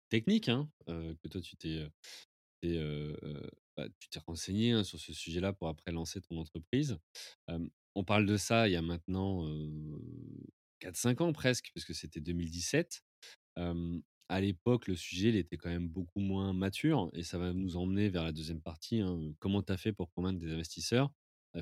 technique, hein, que toi tu t'es, bah, renseigné, hein, sur ce sujet-là pour après lancer ton entreprise. On parle de ça il y a maintenant, heu, 4-5 ans presque, parce que c'était 2017. Hem, à l'époque, le sujet, il était quand même beaucoup moins mature et ça va nous emmener vers la deuxième partie, hein, comment tu as fait pour convaincre des investisseurs,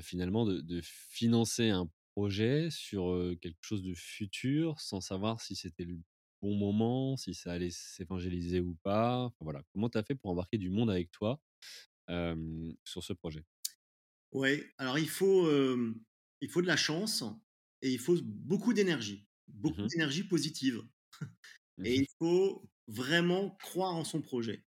finalement de de financer un projet sur, quelque chose de futur sans savoir si c'était le bon moment, si ça allait s'évangéliser ou pas? Enfin voilà, comment tu as fait pour embarquer du monde avec toi, sur ce projet? Oui, alors il faut, euh, il faut de la chance et il faut beaucoup d'énergie, Mmh beaucoup d'énergie positive. Et Mmh il faut vraiment croire en son projet.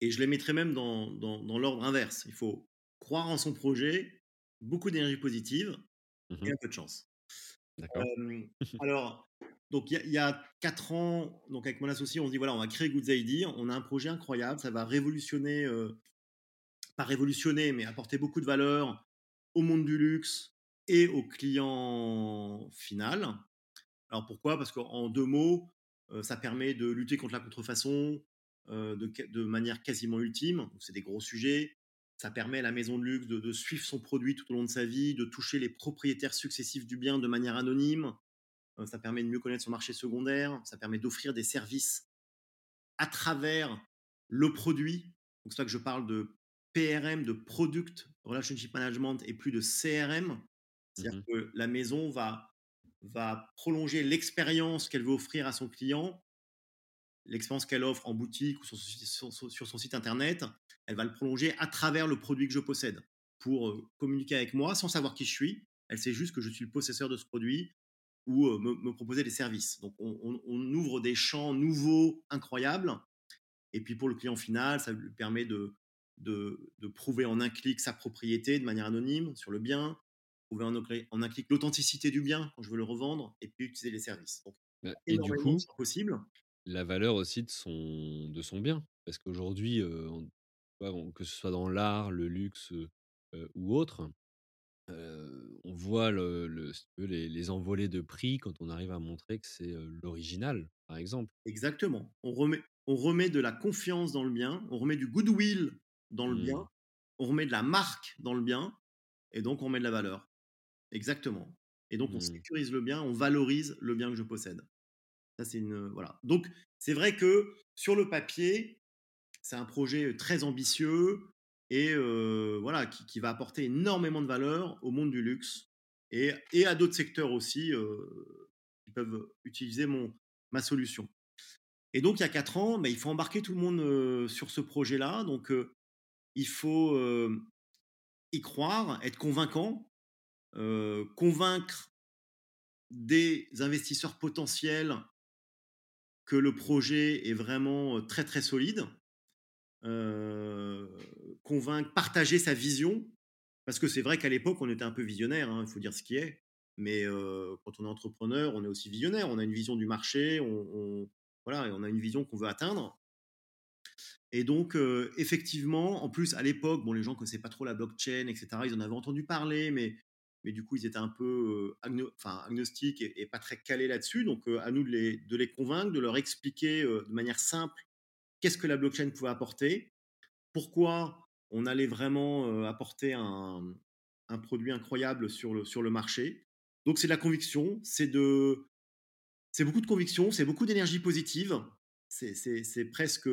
Et je les mettrais même dans, dans, dans l'ordre inverse. Il faut croire en son projet, beaucoup d'énergie positive et Mmh un peu de chance. D'accord. Hem, alors, donc il y a il y a 4 ans, donc avec mon associé, on se dit: «Voilà, on va créer Goods ID. On a un projet incroyable, ça va révolutionner, heu, pas révolutionner, mais apporter beaucoup de valeur au monde du luxe et au client final». Alors pourquoi? Parce qu'en 2 mots, heu, ça permet de lutter contre la contrefaçon, heu, de manière quasiment ultime. C'est des gros sujets. Ça permet à la maison de luxe de de suivre son produit tout au long de sa vie, de toucher les propriétaires successifs du bien de manière anonyme. Heu, ça permet de mieux connaître son marché secondaire, ça permet d'offrir des services à travers le produit. Donc c'est ça que je parle de PRM, de Product Relationship Management et plus de CRM. C'est-à-dire Mmh que la maison va va prolonger l'expérience qu'elle veut offrir à son client l'expérience qu'elle offre en boutique ou sur son, sur- sur son site internet, elle va le prolonger à travers le produit que je possède pour euh, communiquer avec moi sans savoir qui je suis. Elle sait juste que je suis le possesseur de ce produit ou euh, me, me proposer des services. Donc on, on- on ouvre des champs nouveaux, incroyables. Et puis pour le client final, ça lui permet de, de, de prouver en un clic sa propriété de manière anonyme sur le bien, prouver en, un cli- en un clic l'authenticité du bien quand je veux le revendre, et puis utiliser les services. Donc Heu et du coup, choses possibles. La valeur aussi de son de son bien. Parce qu'aujourd'hui, on que ce soit dans l'art, le luxe, ou autre, on voit le le si tu veux, les les envolées de prix quand on arrive à montrer que c'est, l'original, par exemple. Exactement. On remet, on remet de la confiance dans le bien, on remet du goodwill dans le bien, Mmh. on remet de la marque dans le bien, et donc on met de la valeur. Exactement. Et donc on Mmh. sécurise le bien, on valorise le bien que je possède. Ça, c'est une. Voilà. Donc, c'est vrai que sur le papier, c'est un projet très ambitieux et voilà, qui, va apporter énormément de valeur au monde du luxe et, et à d'autres secteurs aussi qui peuvent utiliser mon, ma solution. Et donc, il y a quatre ans, bah, il faut embarquer tout le monde sur ce projet-là. Donc, il faut y croire, être convaincant, convaincre des investisseurs potentiels que le projet est vraiment très très solide, convaincre, partager sa vision, parce que c'est vrai qu'à l'époque on était un peu visionnaire, hein, il faut dire ce qui est, mais quand on est entrepreneur, on est aussi visionnaire, on a une vision du marché, on, voilà, on a une vision qu'on veut atteindre. Et donc, effectivement, en plus, à l'époque, bon, les gens ne connaissaient pas trop la blockchain, etc., ils en avaient entendu parler, mais, mais du coup, ils étaient un peu euh, agnostiques et, pas très calés là-dessus. Donc, euh, à nous de les, convaincre, de leur expliquer euh, de manière simple qu'est-ce que la blockchain pouvait apporter, pourquoi on allait vraiment apporter un, produit incroyable sur le, marché. Donc, c'est de la conviction, c'est beaucoup de conviction, c'est beaucoup d'énergie positive. C'est presque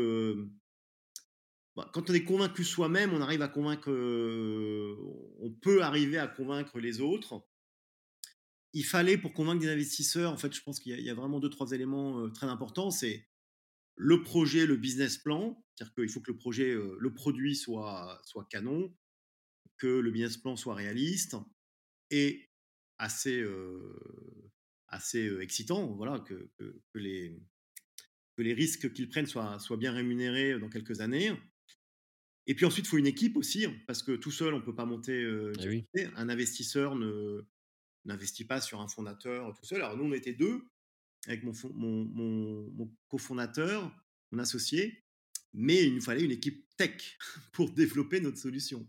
quand on est convaincu soi-même, on arrive à convaincre, euh, on peut arriver à convaincre les autres. Il fallait pour convaincre des investisseurs, en fait, je pense qu'il y, a vraiment deux trois éléments euh, très importants. C'est le projet, le business plan, c'est-à-dire qu'il faut que le projet, euh, le produit soit canon, que le business plan soit réaliste et assez assez excitant, voilà, que, les que les risques qu'ils prennent soient bien rémunérés dans quelques années. Et puis ensuite, il faut une équipe aussi, hein, parce que tout seul, on ne peut pas monter euh, Eh oui. Un investisseur ne n'investit pas sur un fondateur tout seul. Alors nous, on était deux, avec mon, mon, mon, mon cofondateur, mon associé, mais il nous fallait une équipe tech pour développer notre solution.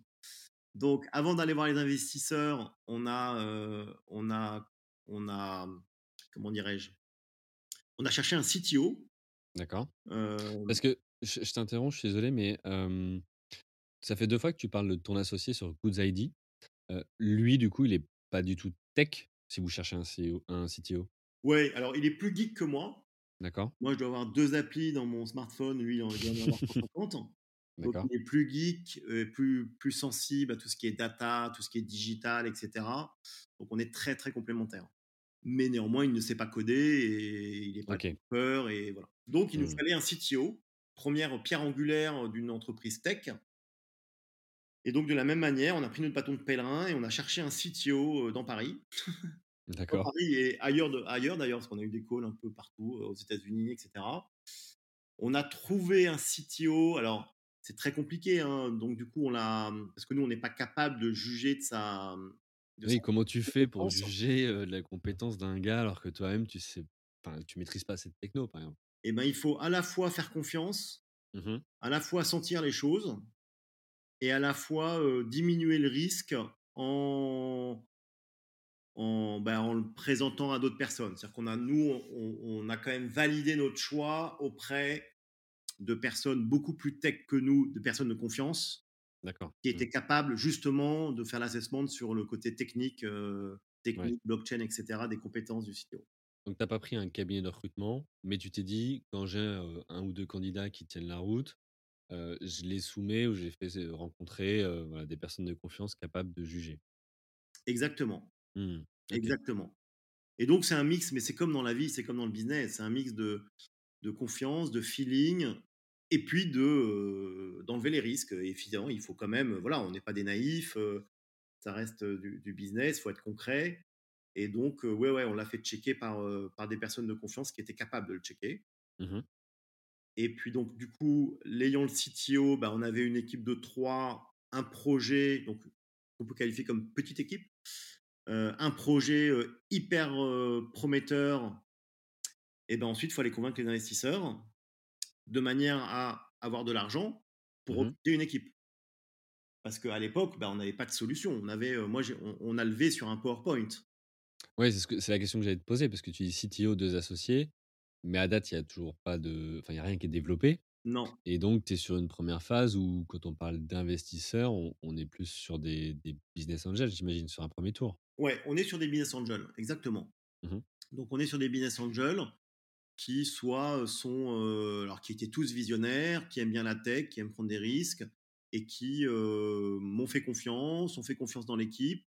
Donc, avant d'aller voir les investisseurs, on a, euh, on a, on a, comment dirais-je, on a cherché un CTO. D'accord. Euh, Parce que je, je t'interromps, je suis désolé, mais euh, ça fait deux fois que tu parles de ton associé sur Goods ID. Euh, lui, du coup, il est pas du tout tech si vous cherchez un, CEO, un CTO. Ouais, alors il est plus geek que moi. D'accord. Moi, je dois avoir deux applis dans mon smartphone. Lui, il doit en avoir 150. Donc, D'accord. il est plus geek, euh, plus, plus sensible à tout ce qui est data, tout ce qui est digital, etc. Donc, on est très, très complémentaires. Mais néanmoins, il ne sait pas coder et il n'est pas Ok. peur et voilà. Donc, il nous Hmm. fallait un CTO, première pierre angulaire d'une entreprise tech. Et donc, de la même manière, on a pris notre bâton de pèlerin et on a cherché un CTO euh, dans Paris. D'accord. Paris et ailleurs, de- ailleurs d'ailleurs, parce qu'on a eu des calls un peu partout, euh, aux États-Unis, etc. On a trouvé un CTO. Alors, c'est très compliqué. Hein, donc, du coup, on l'a. Parce que nous, on n'est pas capable de juger de sa. De sa Oui, comment tu fais pour juger euh, de la compétence d'un gars alors que toi-même, tu sais, tu maîtrises pas cette techno, par exemple? Eh ben, il faut à la fois faire confiance, Mhm. à la fois sentir les choses et à la fois euh, diminuer le risque en, en, ben, en le présentant à d'autres personnes. C'est-à-dire qu'on a, nous, on, on a quand même validé notre choix auprès de personnes beaucoup plus tech que nous, de personnes de confiance, qui Hmm. étaient capables justement de faire l'assessment sur le côté technique, euh, technique, blockchain, etc., des compétences du CTO. Donc, tu n'as pas pris un cabinet de recrutement, mais tu t'es dit, quand j'ai euh, un ou deux candidats qui tiennent la route, euh, je les soumets ou je les fais euh, rencontrer euh, voilà, des personnes de confiance capables de juger. Exactement. Ok. Exactement. Et donc, c'est un mix, mais c'est comme dans la vie, c'est comme dans le business, c'est un mix de, de confiance, de feeling et puis de, heu, d'enlever les risques et évidemment, il faut quand même, voilà, on n'est pas des naïfs, heu, ça reste, du du business, il faut être concret et donc heu, ouais, ouais, on l'a fait checker par, heu, par des personnes de confiance qui étaient capables de le checker Mmh et puis donc du coup, l'ayant le CTO, bah, on avait une équipe de 3, un projet, donc qu'on peut qualifier comme petite équipe, heu, un projet, heu, hyper, heu, prometteur et ben, ensuite, il faut aller convaincre les investisseurs de manière à avoir de l'argent pour Mmh recruter une équipe. Parce qu'à l'époque, bah, on n'avait pas de solution. On avait, moi on on a levé sur un PowerPoint. Ouais, c'est ce la question que j'allais te poser parce que tu dis CTO, 2 associés, mais à date, il y a toujours pas de enfin, il y a rien qui est développé Non. et donc tu es sur une première phase où quand on parle d'investisseurs, on on est plus sur des des business angels, j'imagine, sur un premier tour? Ouais, on est sur des business angels, exactement. Mmh Donc on est sur des business angels qui soit, heu, sont, heu, alors qui étaient tous visionnaires, qui aiment bien la tech, qui aiment prendre des risques et qui, heu, m'ont fait confiance, ont fait confiance dans l'équipe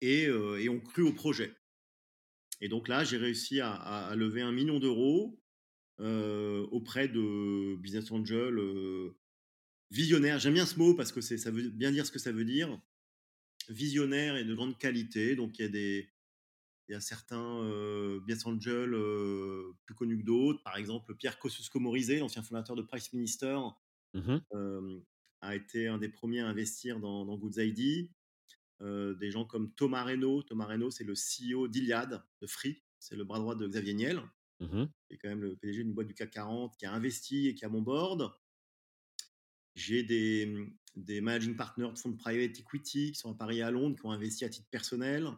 et ont cru au projet. Et donc là, j'ai réussi à lever 1 000 000 €, heu, auprès de business angels, heu, visionnaires. J'aime bien ce mot parce que c'est ça veut bien dire ce que ça veut dire. Visionnaires et de grande qualité. Donc il y a des il y a certains, heu, business angels, heu, plus connus que d'autres. Par exemple, Pierre Kosciusko-Morizet, l'ancien fondateur de Price Minister, Mmh a été un des premiers à investir dans dans Goods ID. Des gens comme Thomas Reynaud. Thomas Reynaud, c'est le CEO d'Iliad, de Free. C'est le bras droit de Xavier Niel, Mmh qui est quand même le PDG d'une boîte du CAC 40, qui a investi et qui à mon board. J'ai des, mmh, des managing partners de fonds de private equity qui sont à Paris et à Londres, qui ont investi à titre personnel.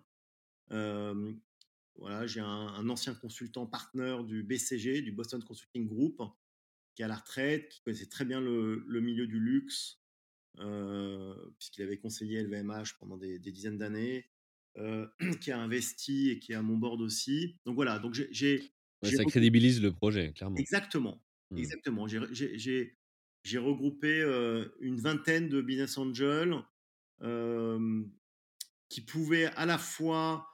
Voilà, j'ai un un ancien consultant partner du BCG, du Boston Consulting Group, qui est à la retraite, qui connaissait très bien le le milieu du luxe, puisqu'il avait conseillé LVMH pendant des des dizaines d'années, qui a investi et qui est à mon board aussi. Donc voilà, donc j'ai Ouais, ça crédibilise le projet, clairement. exactement, Mmh. exactement. J'ai re j'ai j'ai j'ai regroupé, une vingtaine de business angels, qui pouvaient à la fois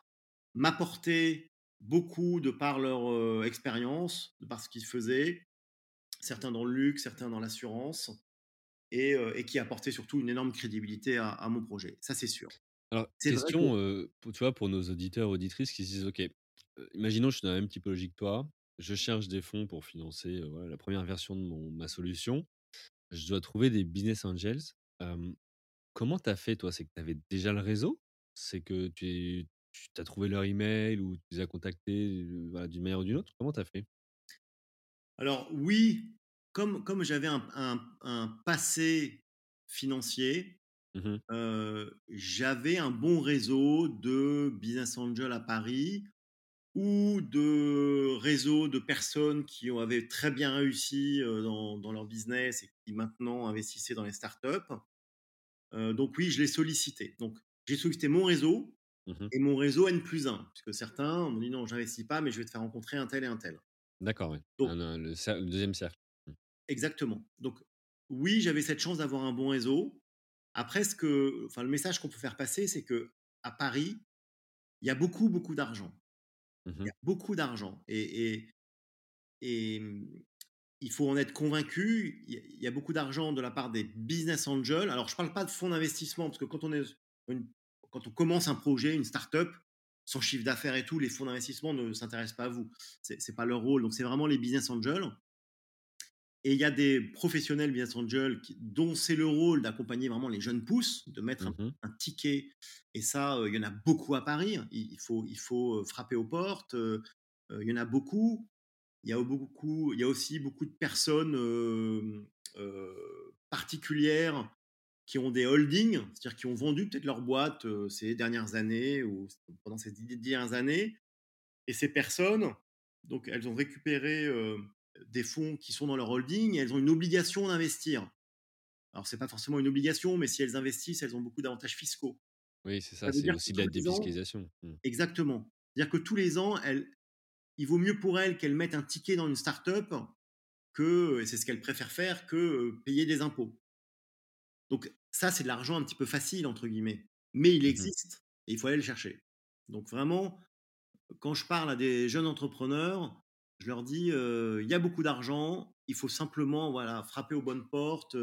m'apporter beaucoup de par leur, expérience, de par ce qu'ils faisaient, certains dans le luxe, certains dans l'assurance et qui apportaient surtout une énorme crédibilité à à mon projet. Ça, c'est sûr. Alors, que question, heu, pour tu vois, pour nos auditeurs, auditrices qui se disent: «OK, imaginons je suis dans la même typologie que toi, je cherche des fonds pour financer, voilà, la première version de mon ma solution. Je dois trouver des business angels». Comment tu as fait toi? C'est que tu avais déjà le réseau? C'est que tu tu as trouvé leur email ou tu les as contactés, heu, voilà, d'une manière ou d'une autre? Comment tu as fait? alors oui, comme comme j'avais un un un passé financier, Mmh j'avais un bon réseau de business angels à Paris ou de réseaux de personnes qui avaient très bien réussi, dans dans leur business et qui maintenant investissaient dans les startups. Donc oui, je l'ai sollicité. Donc j'ai sollicité mon réseau Mmh et mon réseau N+1 puisque certains m'ont dit: «Non, j'investis pas, mais je vais te faire rencontrer un tel et un tel». D'accord, ouais. Donc Un un le 2 cercle. Mmh. exactement. Donc oui, j'avais cette chance d'avoir un bon réseau. Après ce que enfin le message qu'on peut faire passer, c'est que à Paris, il y a beaucoup, beaucoup d'argent. Il y Mmh a beaucoup d'argent et et et mmh, il faut en être convaincu. Il y a beaucoup d'argent de la part des business angels. Alors je parle pas de fonds d'investissement parce que quand on est une quand on commence un projet, une start-up, son chiffre d'affaires et tout, les fonds d'investissement ne s'intéressent pas à vous. C'est c'est pas leur rôle. Donc c'est vraiment les business angels. Et il y a des professionnels business angels qui, dont c'est le rôle d'accompagner vraiment les jeunes pousses, de mettre un, Mmh un ticket. Et ça, euh, il y en a beaucoup à Paris. Il, il faut, il faut euh, frapper aux portes. euh, il y en a beaucoup. Il y a beaucoup, il y a aussi beaucoup de personnes euh, particulières qui ont des holdings, c'est-à-dire qui ont vendu peut-être leur boîte ces dernières années ou pendant ces dix dernières années et ces personnes, donc elles ont récupéré, des fonds qui sont dans leur holding elles ont une obligation d'investir. Alors c'est pas forcément une obligation, mais si elles investissent, elles ont beaucoup d'avantages fiscaux. Oui, c'est ça, c'est aussi de la ans défiscalisation. Mmh. exactement. C'est-à-dire que tous les ans, elles il vaut mieux pour elles qu'elles mettent un ticket dans une start-up que et c'est ce qu'elles préfèrent faire, que, heu, payer des impôts. Donc ça, c'est de l'argent un petit peu «facile» entre guillemets, mais il Mmh existe et il faut aller le chercher. Donc vraiment, quand je parle à des jeunes entrepreneurs, Je leur dis, «Il y a beaucoup d'argent, il faut simplement, voilà, frapper aux bonnes portes,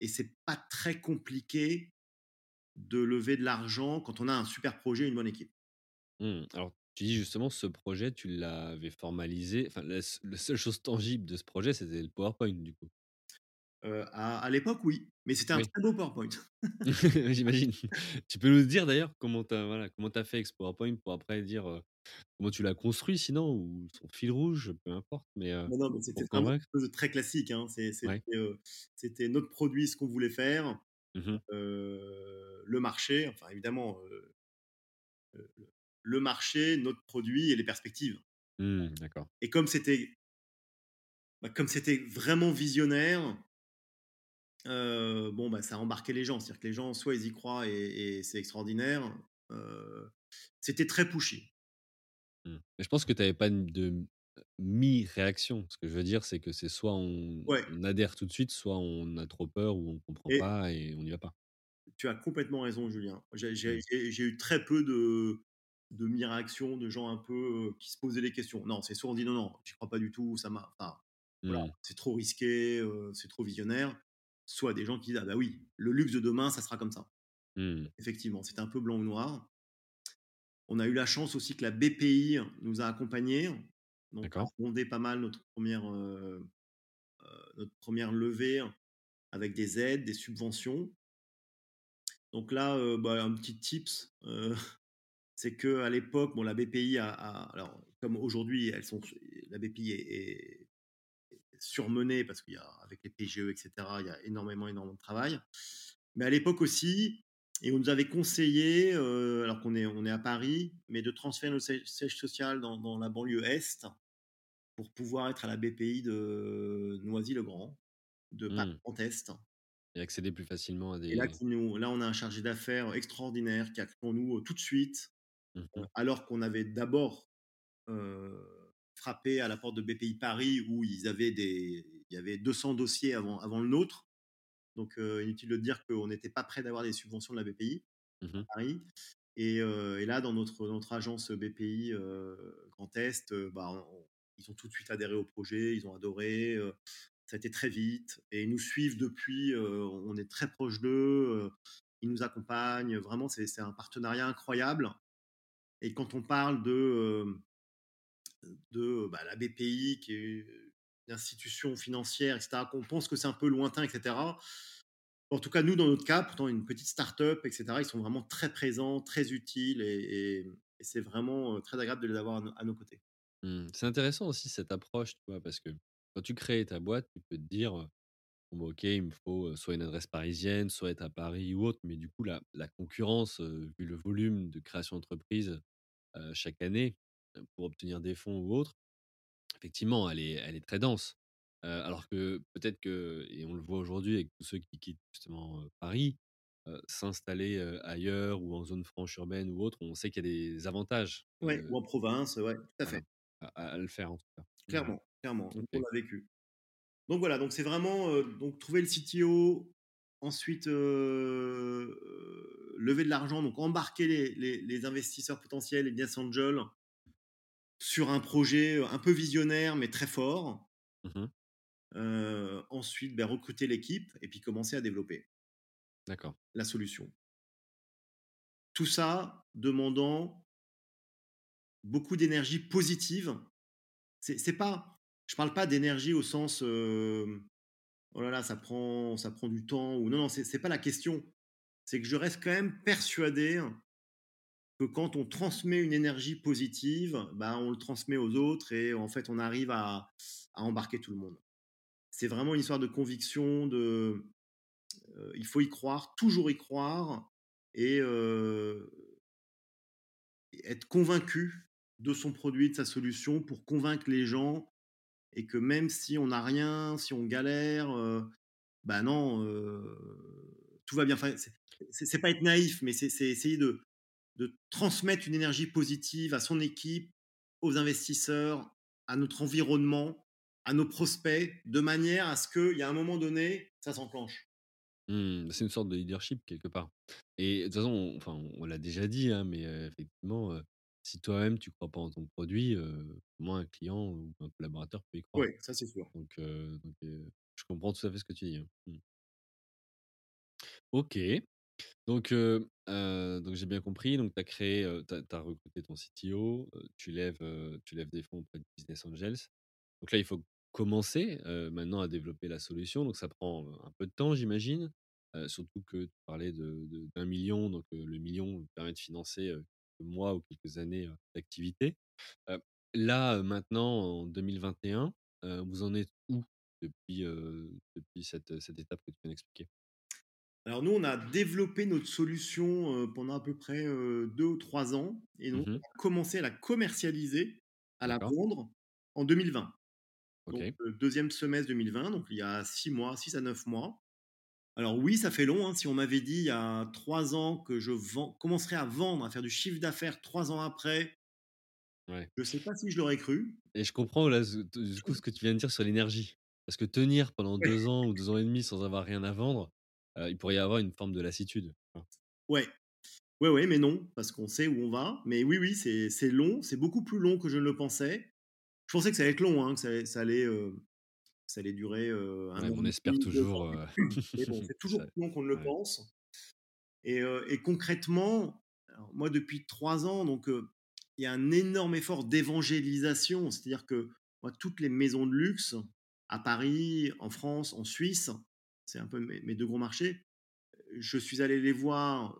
et c'est pas très compliqué de lever de l'argent quand on a un super projet et une bonne équipe». Mmh. Alors, tu dis justement ce projet, tu l'avais formalisé, enfin la seule chose tangible de ce projet, c'était le PowerPoint du coup? À à l'époque, oui, mais c'était un Oui. très beau PowerPoint. J'imagine. Tu peux nous dire d'ailleurs comment tu as voilà, comment as fait avec ce PowerPoint pour après dire, comment tu l'as construit sinon? Ou son fil rouge, peu importe, mais, Non, mais c'était vraiment quelque chose de très classique, hein. Ouais. c'était, notre produit, ce qu'on voulait faire, Mmh le marché, enfin évidemment, le marché, notre produit et les perspectives. Mmh, d'accord. Et comme c'était bah, comme c'était vraiment visionnaire bon, bah, ça a embarqué les gens. C'est-à-dire que les gens, soit ils y croient et et c'est extraordinaire, c'était très pushy. Mmh. Mais je pense que tu avais pas de heu, mi-réaction. Ce que je veux dire, c'est que c'est soit on Ouais. on adhère tout de suite, soit on a trop peur ou on comprend Et pas et on n'y va pas. Tu as complètement raison, Julien. J'ai Mmh. eu très peu de de mi-réaction, de gens un peu, qui se posaient des questions. Non, c'est soit on dit: «Non, non, j'y crois pas du tout, ça m'a enfin, voilà, Mmh. c'est trop risqué, c'est trop visionnaire», soit des gens qui disent: «Ah bah oui, le luxe de demain, ça sera comme ça». Effectivement, c'était un peu blanc ou noir. On a eu la chance aussi que la BPI nous a accompagnés, donc a D'accord. fondé pas mal notre 1re, heu heu, notre 1re levée avec des aides, des subventions. Donc là, heu, bah, un petit tips, c'est qu'à l'époque, bon, la BPI a a alors comme aujourd'hui, elles sont la BPI est est surmenée parce qu'il y a avec les PGE et cetera, il y a énormément, énormément de travail. Mais à l'époque aussi et on nous avait conseillé, heu, alors qu'on est on est à Paris, mais de transférer notre siège social dans dans la banlieue est pour pouvoir être à la BPI de Noisy-le-Grand, de Paris Mmh. Grand Est. Et accéder plus facilement à Et là des nous là, on a un chargé d'affaires extraordinaire qui a pour nous, heu, tout de suite, Mmh heu, mh. alors qu'on avait d'abord, frappé à la porte de BPI Paris où ils avaient des il y avait 200 dossiers avant avant le nôtre. Donc, inutile de dire qu'on n'était pas près d'avoir des subventions de la BPI Mmh à mh. Paris. Et là, dans notre notre agence BPI, Grand Est, bah, on ils ont tout de suite adhéré au projet, ils ont adoré, ça a été très vite et ils nous suivent depuis, on est très proches d'eux, ils nous accompagnent, vraiment c'est un partenariat incroyable. Et quand on parle de, bah, la BPI qui est une institution financière et cetera, qu'on pense que c'est un peu lointain et cetera. En tout cas, nous, dans notre cas, pourtant une petite start-up et cetera, ils sont vraiment très présents, très utiles et c'est vraiment, heu, très agréable de les avoir à nos côtés. Mmh. C'est intéressant aussi cette approche, tu? Parce que quand tu crées ta boîte, tu peux te dire, heu: «Bon, bah, OK, il me faut, soit une adresse parisienne, soit être à Paris ou autre». Mais du coup, la la concurrence, vu le volume de création d'entreprise, chaque année, pour obtenir des fonds ou autre, effectivement, elle est elle est très dense. Alors que peut-être que et on le voit aujourd'hui avec tous ceux qui quittent justement, Paris, s'installer, ailleurs ou en zone franche urbaine ou autre, on sait qu'il y a des avantages, Ouais, heu, ou en province, ouais, tout à fait. à à à le faire en tout cas. Clairement, clairement, nous on l'a vécu. Donc voilà, donc c'est vraiment, donc trouver le CTO, ensuite, lever de l'argent, donc embarquer les les les investisseurs potentiels, les business angels sur un projet, un peu visionnaire mais très fort. Mmh ensuite, bah, recruter l'équipe et puis commencer à développer D'accord. la solution. Tout ça demandant beaucoup d'énergie positive. C'est c'est pas je parle pas d'énergie au sens, «Oh là là, ça prend ça prend du temps» ou non, non, c'est c'est pas la question. C'est que je reste quand même persuadé quand on transmet une énergie positive, bah, on le transmet aux autres et en fait, on arrive à embarquer tout le monde. C'est vraiment une histoire de conviction, de, heu, il faut y croire, toujours y croire et et être convaincu de son produit, de sa solution pour convaincre les gens et que même si on n'a rien, si on galère, heu, bah, non, tout va bien. Enfin, c'est pas être naïf, mais c'est essayer de de transmettre une énergie positive à son équipe, aux investisseurs, à notre environnement, à nos prospects, de manière à ce qu'il y a un moment donné, ça s'enclenche. Mmh, c'est une sorte de leadership quelque part et de toute façon, on enfin, on l'a déjà dit, hein, mais effectivement, si toi-même tu crois pas en ton produit, heu, comment un client ou un collaborateur peut y croire? Ouais, ça c'est sûr. Donc je comprends tout à fait ce que tu dis, hein. Mmh. OK. Donc donc j'ai bien compris, donc tu as créé, tu as recruté ton CTO, tu lèves, tu lèves des fonds auprès de Business Angels. Donc là, il faut commencer, maintenant à développer la solution, donc ça prend, un peu de temps, j'imagine? Surtout que tu parlais de de d'1 000 000 donc le 1 000 000 permet de financer, quelques mois ou quelques années, d'activité. Là, maintenant en 2021, heu, vous en êtes où depuis, depuis cette, cette étape que tu viens d'expliquer? Alors nous, on a développé notre solution, heu, pendant à peu près, heu, 2 ou 3 ans et donc Mmh on a commencé à la commercialiser, à la vendre en 2020. Donc OK. heu, 2e semestre 2020, donc il y a 6 mois, 6 à 9 mois. Alors oui, ça fait long, hein. Si on m'avait dit il y a 3 ans que je vends commencerais à vendre, à faire du chiffre d'affaires 3 ans après Ouais. je sais pas si je l'aurais cru. Et je comprends là, du coup, ce que tu viens de dire sur l'énergie. Parce que tenir pendant Ouais. 2 ans ou 2 ans et demi sans avoir rien à vendre, il pourrait y avoir une forme de lassitude, tu vois? Ouais. Ouais, ouais, mais non, parce qu'on sait où on va. Mais oui, oui, c'est long, c'est beaucoup plus long que je ne le pensais. Je pensais que ça allait être long, hein, que ça allait ça allait, heu, ça allait durer, heu, 1 Ouais, on espère demi, 2 toujours, bon, c'est toujours ça plus long qu'on ne le ouais. pense. Et et concrètement, moi depuis 3 ans, donc il y a un énorme effort d'évangélisation. C'est-à-dire que moi, toutes les maisons de luxe à Paris, en France, en Suisse, c'est un peu mes mes 2 gros marchés. Je suis allé les voir,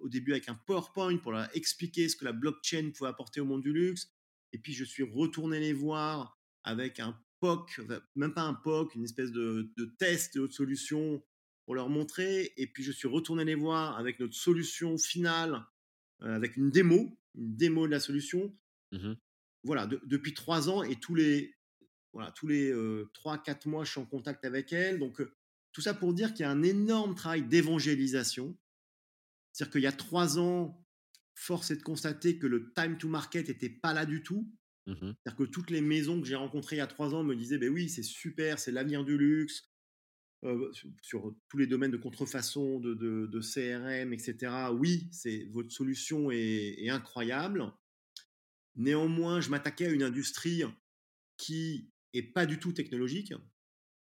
au début avec un PowerPoint pour leur expliquer ce que la blockchain pouvait apporter au monde du luxe. Et puis je suis retourné les voir avec un POC, même pas un POC, une espèce de de test de solution pour leur montrer. Et puis je suis retourné les voir avec notre solution finale, avec une démo, une démo de la solution. Mmh mh. Voilà, de depuis 3 ans et tous les voilà, tous les, heu, 3-4 mois, je suis en contact avec elles. Donc tout ça pour dire qu'il y a un énorme travail d'évangélisation. C'est-à-dire qu'il y a 3 ans, force est de constater que le time to market était pas là du tout. Mmh mh. C'est-à-dire que toutes les maisons que j'ai rencontrées il y a 3 ans me disaient: «Beh oui, c'est super, c'est l'avenir du luxe, sur sur tous les domaines de contrefaçon, de de de CRM et cetera. Oui, c'est votre solution est est incroyable». Néanmoins, je m'attaquais à une industrie qui est pas du tout technologique.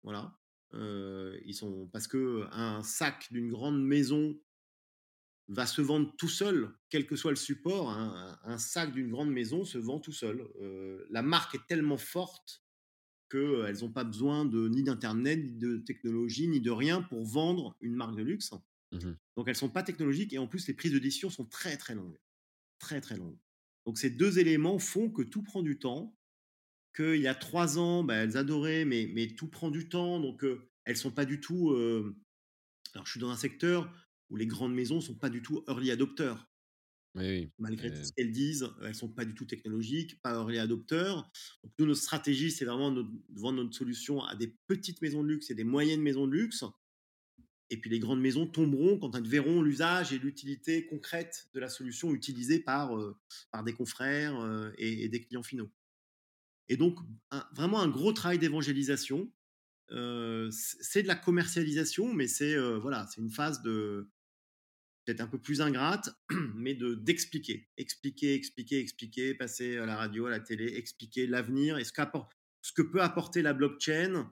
Voilà. Ils sont parce qu'un sac d'une grande maison va se vendre tout seul, quel que soit le support. Un un un sac d'une grande maison se vend tout seul. La marque est tellement forte qu'elles ont pas besoin de ni d'internet, ni de technologie, ni de rien pour vendre une marque de luxe. Mmh mh. Donc elles sont pas technologiques et en plus les prises de décision sont très, très longues. Très, très longues. Donc ces 2 éléments font que tout prend du temps. Qu'il y a 3 ans, bah, elles adoraient, mais mais tout prend du temps. Donc heu, elles sont pas du tout, alors je suis dans un secteur où les grandes maisons sont pas du tout early. Oui, oui. Malgré tout ce qu'elles disent, elles sont pas du tout technologiques, pas early adopters. Donc nous, notre stratégie, c'est vraiment de vendre notre solution à des petites maisons de luxe et des moyennes maisons de luxe. Et puis les grandes maisons tomberont quand elles verront l'usage et l'utilité concrète de la solution utilisée par, par des confrères, et des clients finaux. Et donc vraiment un gros travail d'évangélisation. Heu, c c'est de la commercialisation, mais c'est, heu, voilà, c'est une phase de peut-être un peu plus ingrate, mais de d'expliquer. Expliquer, expliquer, expliquer, passer à la radio, à la télé, expliquer l'avenir et ce ce que peut apporter la blockchain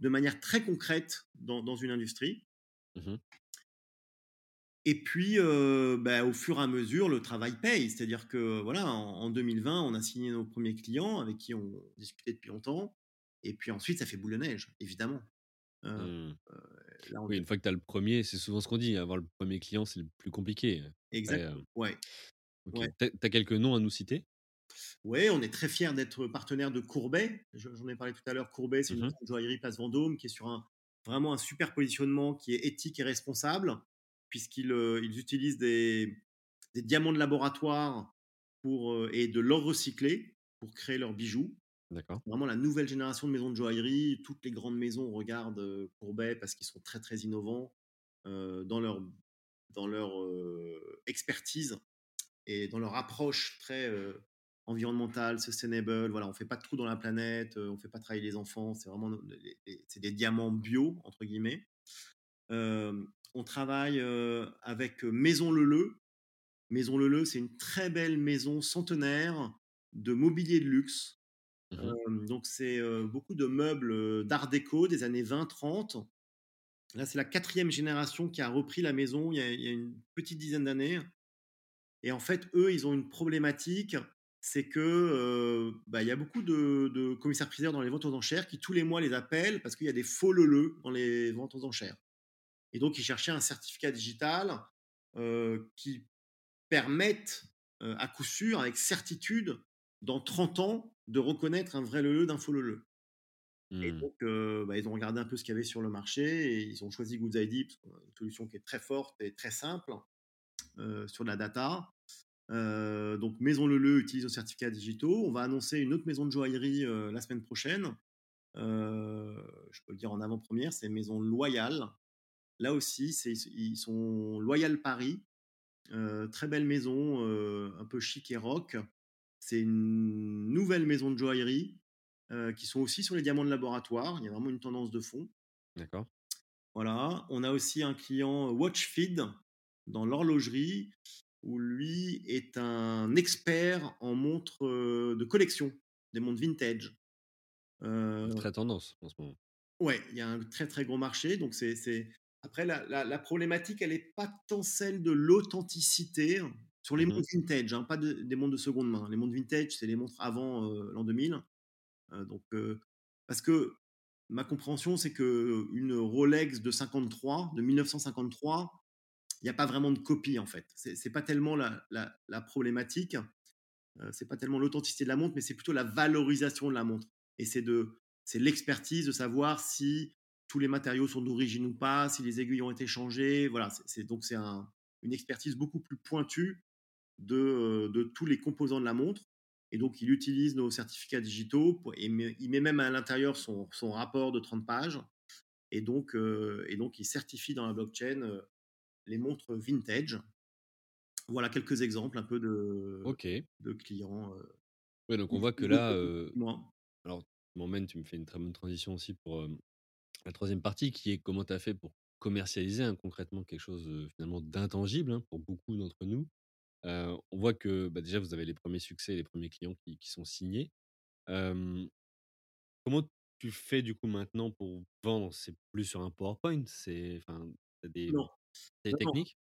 de manière très concrète dans dans une industrie. Mmh mh. Et puis, heu, bah, au fur et à mesure, le travail paye. C'est-à-dire que, voilà, en en 2020, on a signé nos 1ers clients avec qui on discutait depuis longtemps. Et puis ensuite, ça fait boule de neige, évidemment. Heu, Mmh. là, on Oui, une fois que tu as le 1er, c'est souvent ce qu'on dit, avoir le 1er client, c'est le plus compliqué. Exactement, heu ouais. OK. Ouais. Tu as quelques noms à nous citer? Ouais, on est très fiers d'être partenaire de Courbet. Je j'en ai parlé tout à l'heure. Courbet, c'est Mmh une mh. maison de joaillerie place Vendôme qui est sur un vraiment un super positionnement qui est éthique et responsable puisqu'ils, ils utilisent des des diamants de laboratoire pour, heu et de l'or recyclé pour créer leurs bijoux. D'accord. Vraiment la nouvelle génération de maisons de joaillerie. Toutes les grandes maisons regardent, heu, Courbet parce qu'ils sont très, très innovants, dans leur dans leur, heu, expertise et dans leur approche très, environnementale, sustainable. Voilà, on fait pas de trous dans la planète, on fait pas travailler les enfants. C'est vraiment c'est des «diamants bio» entre guillemets. On travaille, avec Maison Leleu. Maison Leleu, c'est une très belle maison centenaire de mobilier de luxe. Mmh donc c'est, beaucoup de meubles, d'art déco des années 20-30. Là, c'est la quatrième génération qui a repris la maison il y a il y a une petite dizaine d'années et en fait, eux, ils ont une problématique, c'est que, bah, il y a beaucoup de de commissaires-priseurs dans les ventes aux enchères qui, tous les mois, les appellent parce qu'il y a des faux Leleu dans les ventes aux enchères et donc ils cherchaient un certificat digital, heu, qui permette, heu, à coup sûr, avec certitude, dans 30 ans, de reconnaître un vrai Leleu d'un faux Leleu. Et Mmh. donc, heu, bah, ils ont regardé un peu ce qu'il y avait sur le marché et ils ont choisi Goods ID parce qu'on a une solution qui est très forte et très simple, sur de la data. Donc Maison Leleu utilise nos certificats digitaux. On va annoncer une autre maison de joaillerie, la semaine prochaine. Je peux le dire en avant-première, c'est Maison Loyal. Là aussi, ils sont Loyal Paris, heu, très belle maison, heu, un peu chic et rock. C'est une nouvelle maison de joaillerie, heu, qui sont aussi sur les diamants de laboratoire. Il y a vraiment une tendance de fond. D'accord. Voilà. On a aussi un client Watchfeed dans l'horlogerie où lui est un expert en montres, de collection, des montres vintage. Très tendance en ce moment. ouais, il y a un très, très gros marché donc c'est après la la la problématique, elle est pas tant celle de l'authenticité sur les Mmh montres vintage, hein, pas de des montres de seconde main. Les montres vintage, c'est les montres avant, heu, l'an 2000. Heu, donc heu, parce que ma compréhension, c'est qu'une Rolex de 53, de 1953, il y a pas vraiment de copie, en fait. C'est c'est pas tellement la la la problématique, c'est pas tellement l'authenticité de la montre, mais c'est plutôt la valorisation de la montre et c'est de c'est l'expertise de savoir si tous les matériaux sont d'origine ou pas, si les aiguilles ont été changées, voilà, c'est donc c'est un une expertise beaucoup plus pointue de, euh, de tous les composants de la montre. Et donc, il utilise nos certificats digitaux pour, et met- il met même à l'intérieur son, son rapport de 30 pages. Et donc, euh, et donc, il certifie dans la blockchain euh, les montres vintage. Voilà quelques exemples un peu de, de clients. euh, Ouais, donc on voit que là, alors tu m'emmènes, tu me fais une très bonne transition aussi pour, la troisième partie qui est comment tu as fait pour commercialiser, hein, concrètement quelque chose, finalement d'intangible, hein, pour beaucoup d'entre nous. On voit que, bah, déjà vous avez les premiers succès, les premiers clients qui qui sont signés. Comment tu fais du coup maintenant pour vendre? C'est plus sur un PowerPoint? C'est enfin, des, techniques?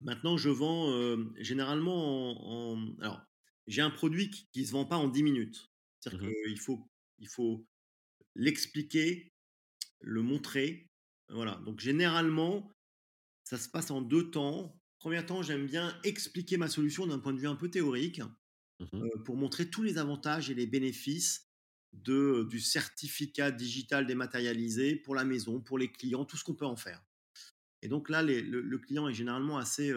Maintenant, je vends généralement en, en- Alors, j'ai un produit qui ne se vend pas en 10 minutes. C'est-à-dire Mmh qu'il faut, il faut l'expliquer, le montrer. Voilà. Donc, généralement, Ça se passe en 2 temps. Premier temps, j'aime bien expliquer ma solution d'un point de vue un peu théorique, Mmh pour montrer tous les avantages et les bénéfices de du certificat digital dématérialisé pour la maison, pour les clients, tout ce qu'on peut en faire. Et donc là, les le le client est généralement assez,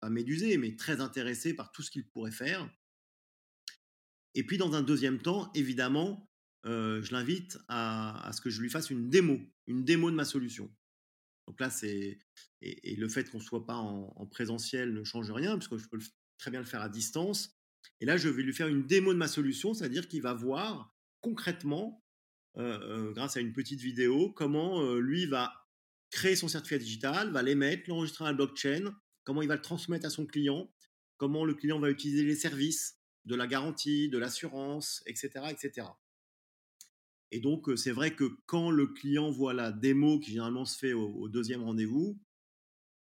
pas médusé, mais très intéressé par tout ce qu'il pourrait faire. Et puis dans un deuxième temps, évidemment, heu, je l'invite à ce que je lui fasse une démo, une démo de ma solution. Donc là, c'est et, le fait qu'on ne soit pas en, en, présentiel ne change rien, puisque je peux très bien le faire à distance. Et là, je vais lui faire une démo de ma solution, c'est-à-dire qu'il va voir concrètement, euh, euh, grâce à une petite vidéo, comment euh, lui va créer son certificat digital, va l'émettre, l'enregistrer à la blockchain, comment il va le transmettre à son client, comment le client va utiliser les services de la garantie, de l'assurance, etc., etc. Et donc, c'est vrai que quand le client voit la démo qui généralement se fait au, au deuxième rendez-vous,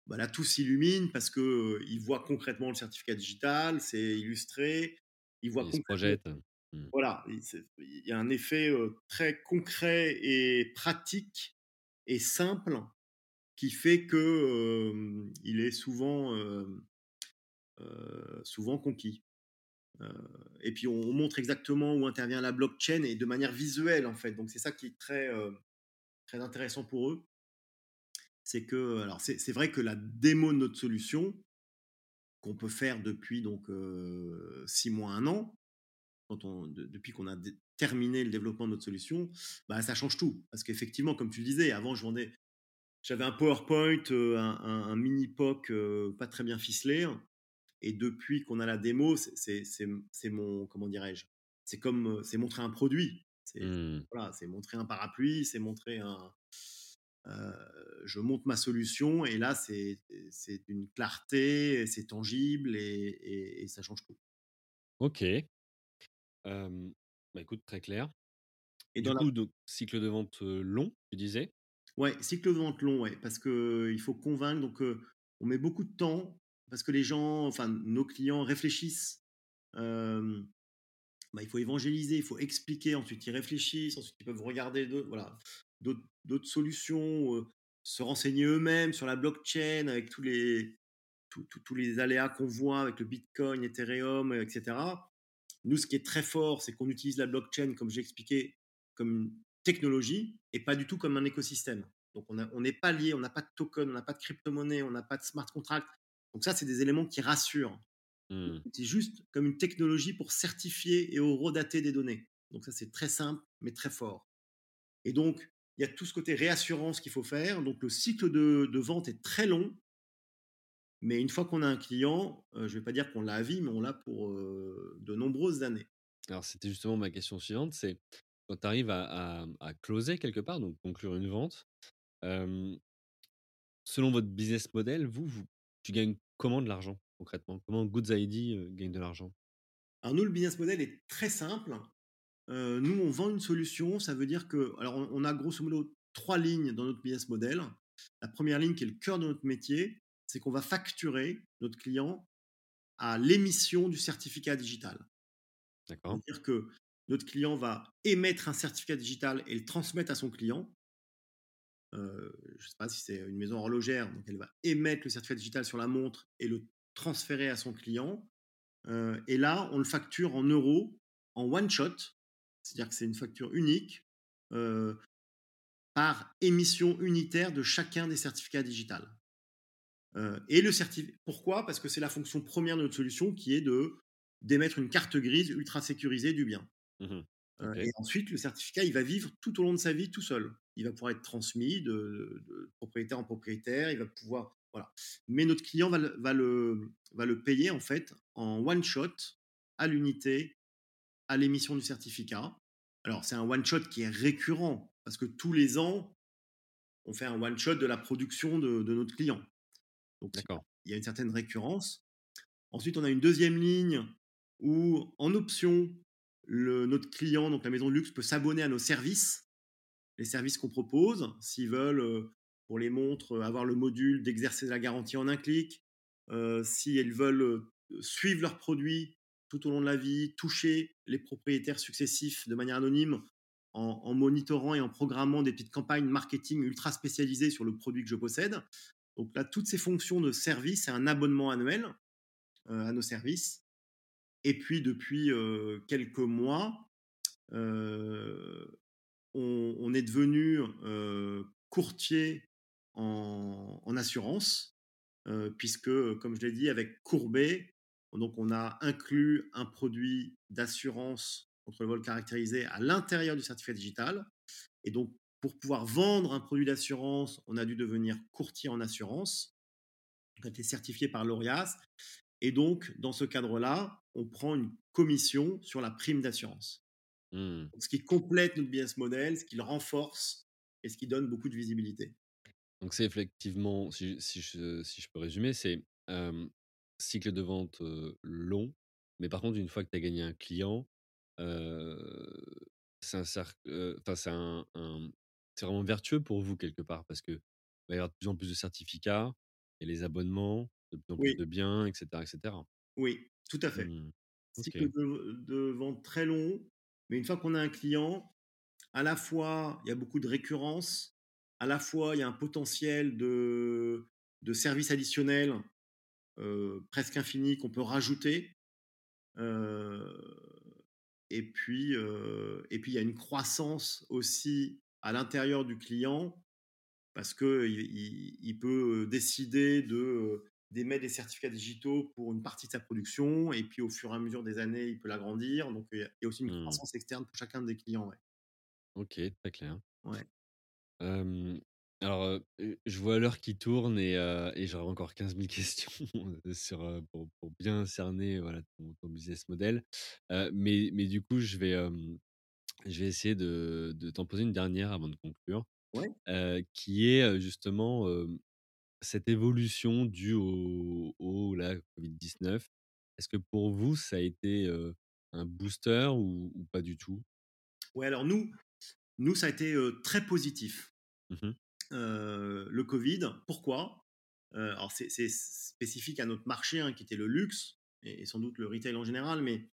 bah là, tout s'illumine parce que euh, il voit concrètement le certificat digital, c'est illustré, il voit Il se projette. Mmh. voilà, il y a un effet euh, très concret et pratique et simple qui fait que euh, il est souvent, souvent conquis. Euh, et puis on, on montre exactement où intervient la blockchain et de manière visuelle en fait. Donc c'est ça qui est très, euh, très intéressant pour eux. C'est que, alors c'est vrai que la démo de notre solution, qu'on peut faire depuis donc euh, six mois, un an, quand on, de- depuis qu'on a terminé le développement de notre solution, bah, ça change tout. Parce qu'effectivement, comme tu le disais, avant, je vendais, j'avais un PowerPoint, un, mini POC pas très bien ficelé. Et depuis qu'on a la démo, c'est mon, comment dirais-je, c'est comme, euh, c'est montrer un produit. C'est Mmh. voilà, c'est montrer un parapluie, c'est montrer un, heu, je montre ma solution et là, c'est c'est une clarté, c'est tangible et et et ça change tout. OK. Bah, écoute, très clair. Et Du dans la coup, donc cycle de vente, long, tu disais? ouais, cycle de vente long, ouais, parce qu'il faut convaincre donc on met beaucoup de temps parce que les gens, enfin nos clients réfléchissent, bah, il faut évangéliser, il faut expliquer, ensuite ils réfléchissent, ensuite ils peuvent regarder d'autres solutions, se renseigner eux-mêmes sur la blockchain avec tous les tous les aléas qu'on voit avec le bitcoin, Ethereum, heu, et cetera. Nous, ce qui est très fort, c'est qu'on utilise la blockchain, comme j'ai expliqué, comme une technologie et pas du tout comme un écosystème. Donc on n'est pas lié, on n'a pas de token, on n'a pas de crypto-monnaie, on n'a pas de smart contract. Donc ça, c'est des éléments qui rassurent. Mmh. C'est juste comme une technologie pour certifier et horodater des données. Donc ça, c'est très simple, mais très fort. Et donc, il y a tout ce côté réassurance qu'il faut faire. Donc le cycle de de vente est très long, mais une fois qu'on a un client, heu, je vais pas dire qu'on l'a à vie, mais on l'a pour, de nombreuses années. Alors c'était justement ma question suivante, c'est quand tu arrives à à à closer quelque part, donc conclure une vente, selon votre business model, vous vous tu gagnes comment de l'argent concrètement? Comment Goods ID, heu, gagne de l'argent? Alors nous, le business model est très simple. Heu, nous, on vend une solution, ça veut dire que alors on on a grosso modo 3 lignes dans notre business model. La première ligne qui est le cœur de notre métier, c'est qu'on va facturer notre client à l'émission du certificat digital. D'accord. C'est-à-dire que notre client va émettre un certificat digital et le transmettre à son client. Heu, je ne sais pas si c'est une maison horlogère, donc elle va émettre le certificat digital sur la montre et le transférer à son client. Heu et là, on le facture en euros, en one shot. C'est-à-dire que c'est une facture unique, heu, par émission unitaire de chacun des certificats digitales. Et le certificat. pourquoi? Parce que c'est la fonction première de notre solution qui est de d'émettre une carte grise ultra sécurisée du bien. Mmh Et ensuite, le certificat, il va vivre tout au long de sa vie tout seul. Il va pouvoir être transmis de de propriétaire en propriétaire, il va pouvoir voilà. Mais notre client va le va le va le payer en fait en one shot, à l'unité, à l'émission du certificat. Alors c'est un one shot qui est récurrent parce que tous les ans, on fait un one shot de la production de de notre client. Donc il y a une certaine récurrence. Ensuite, on a une deuxième ligne où, en option, le notre client, donc la maison de luxe, peut s'abonner à nos services, les services qu'on propose. S'ils veulent, heu, pour les montres, heu, avoir le module d'exercer la garantie en un clic, heu, si elles veulent, heu, suivre leurs produits tout au long de la vie, toucher les propriétaires successifs de manière anonyme en monitorant et en programmant des petites campagnes marketing ultra spécialisées sur le produit que je possède. Donc là, toutes ces fonctions de service, c'est un abonnement annuel, à nos services et puis depuis, quelques mois, on est devenu, courtier en assurance, puisque, comme je l'ai dit avec Courbet, donc on a inclus un produit d'assurance contre le vol caractérisé à l'intérieur du certificat digital et donc pour pouvoir vendre un produit d'assurance, on a dû devenir courtier en assurance. On a été certifié par l'ORIAS et donc, dans ce cadre-là, on prend une commission sur la prime d'assurance. Mmh. Ce qui complète notre business model, ce qui le renforce et ce qui donne beaucoup de visibilité. Donc c'est effectivement, si si je si je peux résumer, c'est, hem, cycle de vente, long, mais par contre une fois que tu as gagné un client, c'est un un vraiment vertueux pour vous quelque part parce qu'il va y avoir de plus en plus de certificats et les abonnements, de plus en plus Oui, de biens et cetera et cetera. oui, tout à fait. Mmh. Cycle OK. de, de vente très long, mais une fois qu'on a un client, à la fois, il y a beaucoup de récurrence, à la fois, il y a un potentiel de, de services additionnels euh, presque infini qu'on peut rajouter. Euh, Et puis, et puis il y a une croissance aussi à l'intérieur du client parce qu'il il il peut, décider de, d'émettre des certificats digitaux pour une partie de sa production et puis au fur et à mesure des années, il peut l'agrandir. Donc il y a aussi une Mmh. croissance externe pour chacun des clients, ouais. OK, très clair. Ouais. Alors, je vois l'heure qui tourne et heu et j'aurais encore quinze mille questions, sur, pour pour bien cerner, voilà, ton ton business model. Mais mais du coup, je vais, je vais essayer de de t'en poser une dernière avant de conclure. Ouais. qui est, justement, cette évolution due au au là, Covid-19. Est-ce que pour vous, ça a été, un booster ou ou pas du tout? Ouais, alors nous nous, ça a été, très positif, Mmh le covid. Pourquoi? Alors c'est spécifique à notre marché, hein, qui était le luxe et et sans doute le retail en général, mais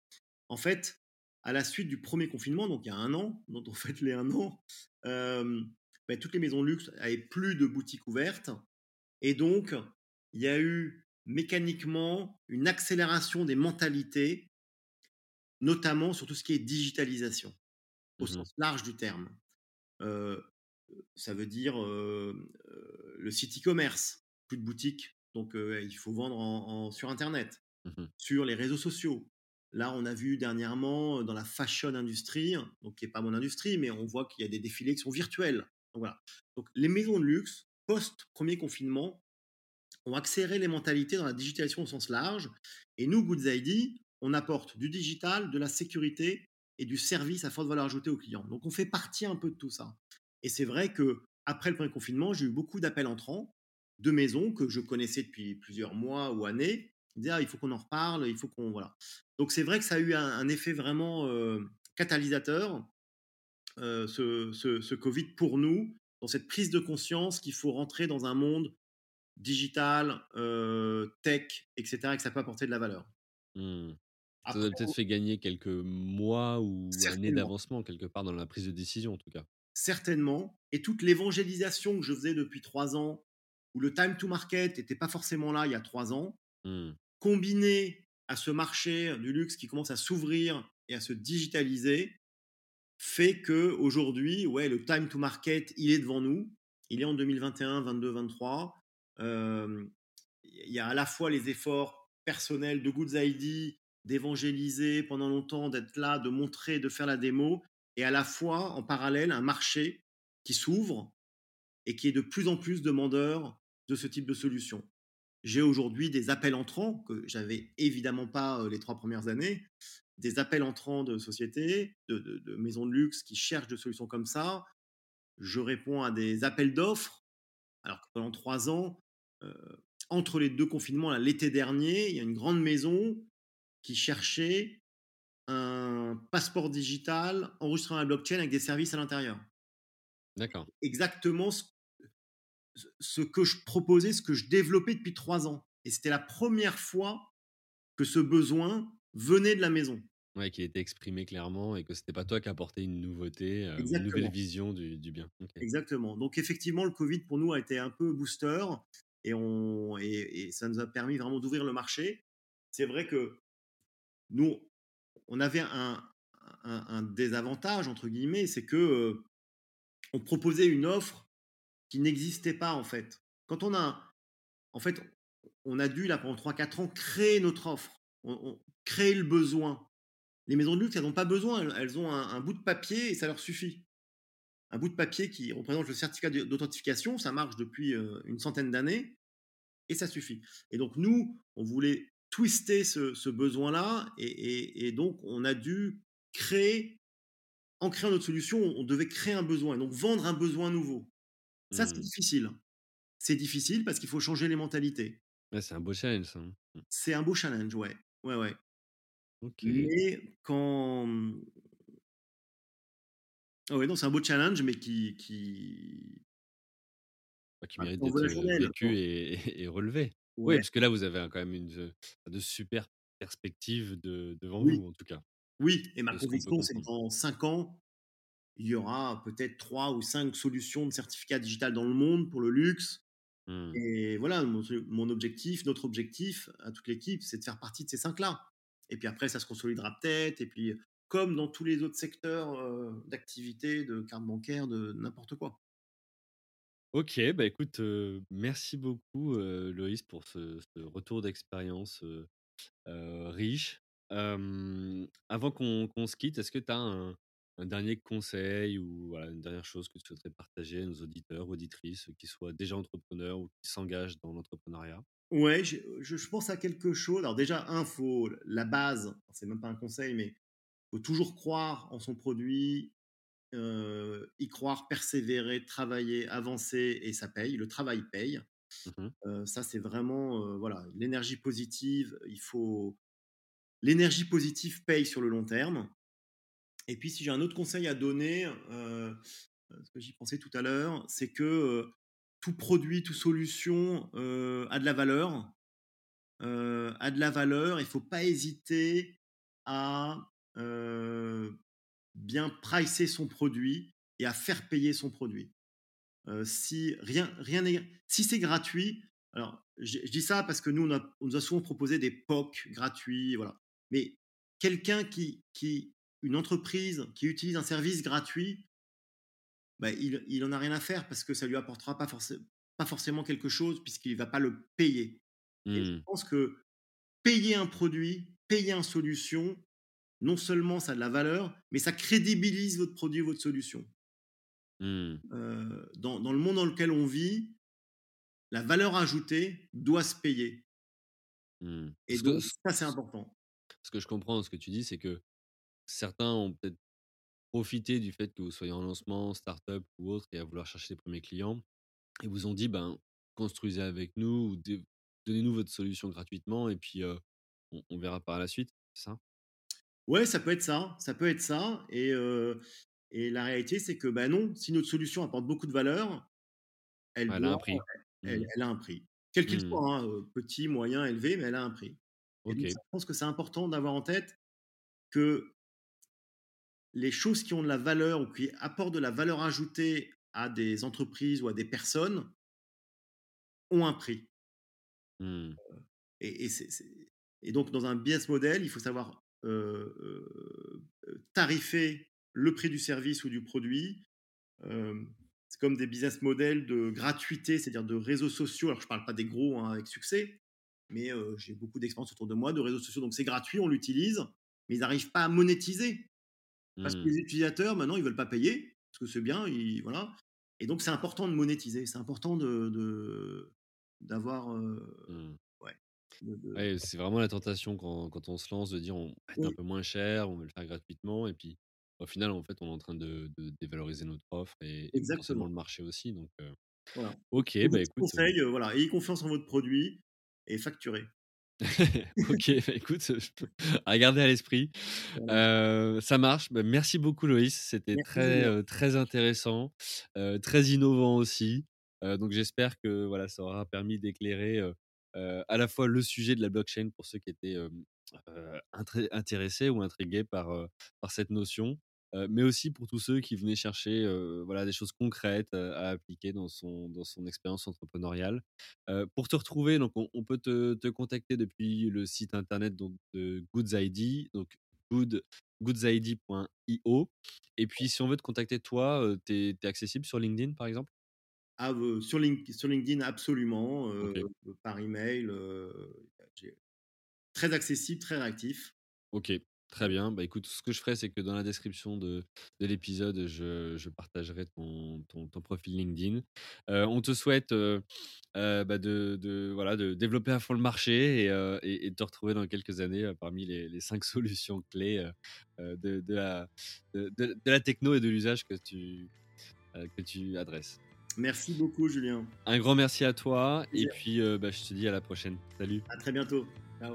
en fait, à la suite du premier confinement, donc il y a un an, dont on fête les un an, beh, toutes les maisons de luxe avaient plus de boutiques ouvertes et donc il y a eu mécaniquement une accélération des mentalités, notamment sur tout ce qui est digitalisation, au Mmh mh. sens large du terme. Ça veut dire, le site e-commerce, plus de boutiques, donc il faut vendre en en sur internet, Mmh mh. sur les réseaux sociaux. Là, on a vu dernièrement, dans la fashion industrie, donc qui est pas mon industrie, mais on voit qu'il y a des défilés qui sont virtuels. Donc voilà. Donc les maisons de luxe, post premier confinement, ont accéléré les mentalités dans la digitalisation au sens large. Et nous, Goods ID, on apporte du digital, de la sécurité et du service à forte valeur ajoutée aux clients. Donc on fait partie un peu de tout ça. Et c'est vrai que après le premier confinement, j'ai eu beaucoup d'appels entrants de maisons que je connaissais depuis plusieurs mois ou années. Ah, il faut qu'on en reparle, il faut qu'on voilà. Donc c'est vrai que ça a eu un, effet vraiment euh, catalysateur, euh, ce Covid pour nous, dans cette prise de conscience qu'il faut rentrer dans un monde digital, heu, tech et cetera et que ça peut apporter de la valeur. Mmh. Ça a peut-être fait gagner quelques mois ou années d'avancement quelque part dans la prise de décision, en tout cas. certainement et toute l'évangélisation que je faisais depuis 3 ans, où le time to market était pas forcément là il y a 3 ans, Mmh. combiné à ce marché du luxe qui commence à s'ouvrir et à se digitaliser, fait qu'aujourd'hui, ouais, le time to market, il est devant nous. Il est en 2021-22-23. Hem, il y a à la fois les efforts personnels de Goods ID, d'évangéliser pendant longtemps, d'être là, de montrer, de faire la démo, et à la fois, en parallèle, un marché qui s'ouvre et qui est de plus en plus demandeur de ce type de solution. J'ai aujourd'hui des appels entrants que j'avais évidemment pas euh, les trois premières années, des appels entrants de sociétés, de, de- de maisons de luxe qui cherchent des solutions comme ça. Je réponds à des appels d'offres, alors que pendant trois ans, euh, entre les deux confinements, l'été dernier, il y a une grande maison qui cherchait un passeport digital enregistré dans la blockchain avec des services à l'intérieur. D'accord. Exactement ce, ce que je proposais, ce que je développais depuis trois ans. Et c'était la première fois que ce besoin venait de la maison. Ouais, qui était exprimé clairement et que c'était pas toi qui apportais une nouveauté, ou une nouvelle vision du du bien. Exactement. Donc effectivement, le Covid pour nous a été un peu booster et, on, et, et ça nous a permis vraiment d'ouvrir le marché. C'est vrai que nous, on avait un, un, un désavantage, entre guillemets, c'est que euh, on proposait une offre qui n'existait pas en fait. Quand on a, en fait, on a dû, là, pendant trois quatre ans, créer notre offre, on, on- créer le besoin. Les maisons de luxe, elles n'ont pas besoin, elles, ont un, un bout de papier et ça leur suffit. Un bout de papier qui représente le certificat d'authentification, ça marche depuis euh, une centaine d'années et ça suffit. Et donc nous, on voulait twister ce, ce besoin-là et, et- et donc on a dû créer, en créant notre solution, on devait créer un besoin et donc vendre un besoin nouveau. Ça, c'est Mmh. difficile. C'est difficile parce qu'il faut changer les mentalités. Ouais, c'est un beau challenge ça, hein. C'est un beau challenge, ouais. Ouais, ouais. OK. Mais quand... Ah ouais, non, c'est un beau challenge, mais qui, qui... Bah, qui qui mérite d'être, vécu et relevé. Oui, Ouais, parce que là, vous avez quand même une, de super perspectives de devant oui, vous, en tout cas, oui. Et ma conviction, c'est que dans 5 ans, il y aura peut-être 3 ou 5 solutions de certificat digital dans le monde pour le luxe. Mmh. Et voilà, mon, mon objectif, notre objectif à toute l'équipe, c'est de faire partie de ces 5-là. Et puis après, ça se consolidera peut-être. Et puis, comme dans tous les autres secteurs euh, d'activité, de carte bancaire, de n'importe quoi. OK, bah, écoute, merci beaucoup, heu, Loïs pour ce retour d'expérience, riche. Avant qu'on se quitte, est-ce que tu as un dernier conseil ou une dernière chose que tu souhaiterais partager à nos auditeurs, auditrices, qui soient déjà entrepreneurs ou qui s'engagent dans l'entrepreneuriat? Ouais, je, je, pense à quelque chose. Alors déjà, un, faut la base, c'est même pas un conseil, mais faut toujours croire en son produit, euh, y croire, persévérer, travailler, avancer et ça paye. Le travail paye. Mmh Euh, ça, c'est vraiment euh, voilà l'énergie positive. Il faut l'énergie positive paye sur le long terme. Et puis, si j'ai un autre conseil à donner, euh, ce que j'y pensais tout à l'heure, c'est que euh, tout produit, toute solution euh, a de la valeur. euh, a de la valeur. Il ne faut pas hésiter à euh, bien pricer son produit et à faire payer son produit. Si rien, rien si c'est gratuit, alors je, dis ça parce que nous on nous a souvent proposé des POC gratuits, voilà. Mais quelqu'un qui, qui, une entreprise qui utilise un service gratuit, bah, il, il en a rien à faire parce que ça lui apportera pas, forcément pas forcément quelque chose puisqu'il va pas le payer. Et je Mmh. pense que payer un produit, payer une solution, non seulement ça a de la valeur, mais ça crédibilise votre produit, votre solution. Mmh. Euh, dans, dans le monde dans lequel on vit, la valeur ajoutée doit se payer. Mmh. Et que donc, ça, c'est important. ce que je comprends ce que tu dis, c'est que certains ont peut-être profité du fait que vous soyez en lancement, start-up ou autre et à vouloir chercher les premiers clients et vous ont dit: «Ben, construisez avec nous ou donnez-nous votre solution gratuitement et puis, on on verra par la suite», c'est ça? Ouais, ça peut être ça. Ça peut être ça. Et, euh, et la réalité, c'est que bah non, si notre solution apporte beaucoup de valeur, elle Elle a un prix. elle, Mmh. elle a un prix. Quel qu'il Mmh. soit, hein, petit, moyen, élevé, mais elle a un prix. Et donc, OK. ça, je pense que c'est important d'avoir en tête que les choses qui ont de la valeur ou qui apportent de la valeur ajoutée à des entreprises ou à des personnes ont un prix. Mmh. Et, et, donc, dans un business model, il faut savoir euh, euh, euh, tarifer le prix du service ou du produit. Euh, c'est comme des business models de gratuité, c'est-à-dire de réseaux sociaux. Alors, je ne parle pas des gros hein, avec succès, mais euh, j'ai beaucoup d'expérience autour de moi de réseaux sociaux. Donc, c'est gratuit, on l'utilise, mais ils n'arrivent pas à monétiser. Parce que Mmh. les utilisateurs, maintenant, ils ne veulent pas payer, parce que c'est bien, ils, voilà. Et donc, c'est important de monétiser, c'est important de, d'avoir. euh, Mmh. ouais, c'est vraiment la tentation quand quand on se lance de dire: «On va être un oui, peu moins cher, on va le faire gratuitement» et puis au final, en fait, on est en train de de dévaloriser notre offre et exactement. le marché aussi donc Voilà. OK, bah, écoute, conseil, euh, voilà, ayez confiance en votre produit et facturez. OK, bah, écoute, à garder à l'esprit. Ça marche. Bah, merci beaucoup Loïs, c'était très, très intéressant, très innovant aussi. Donc j'espère que voilà, ça aura permis d'éclairer, à la fois le sujet de la blockchain pour ceux qui étaient, intéressés ou intrigués par, par cette notion, mais aussi pour tous ceux qui venaient chercher, voilà, des choses concrètes, à appliquer dans son dans son expérience entrepreneuriale. Pour te retrouver, donc on on peut te te contacter depuis le site internet donc de Goods ID, donc good goodsid.io et puis si on veut te contacter toi, tu es accessible sur LinkedIn, par exemple? Ah, sur, Link- sur LinkedIn, absolument. euh, OK. par email, très accessible, très réactif. OK, très bien. Bah, écoute, ce que je ferai, c'est que dans la description de de l'épisode, je je partagerai ton ton ton profil LinkedIn. Heu, on te souhaite, heu heu, bah, de de voilà, de développer à fond le marché et et et de te retrouver dans quelques années, parmi les les 5 solutions clés, de de la de la techno et de l'usage que tu, que tu adresses. Merci beaucoup, Julien. Un grand merci à toi et puis, bah, je te dis à la prochaine. Salut. À très bientôt. Ciao.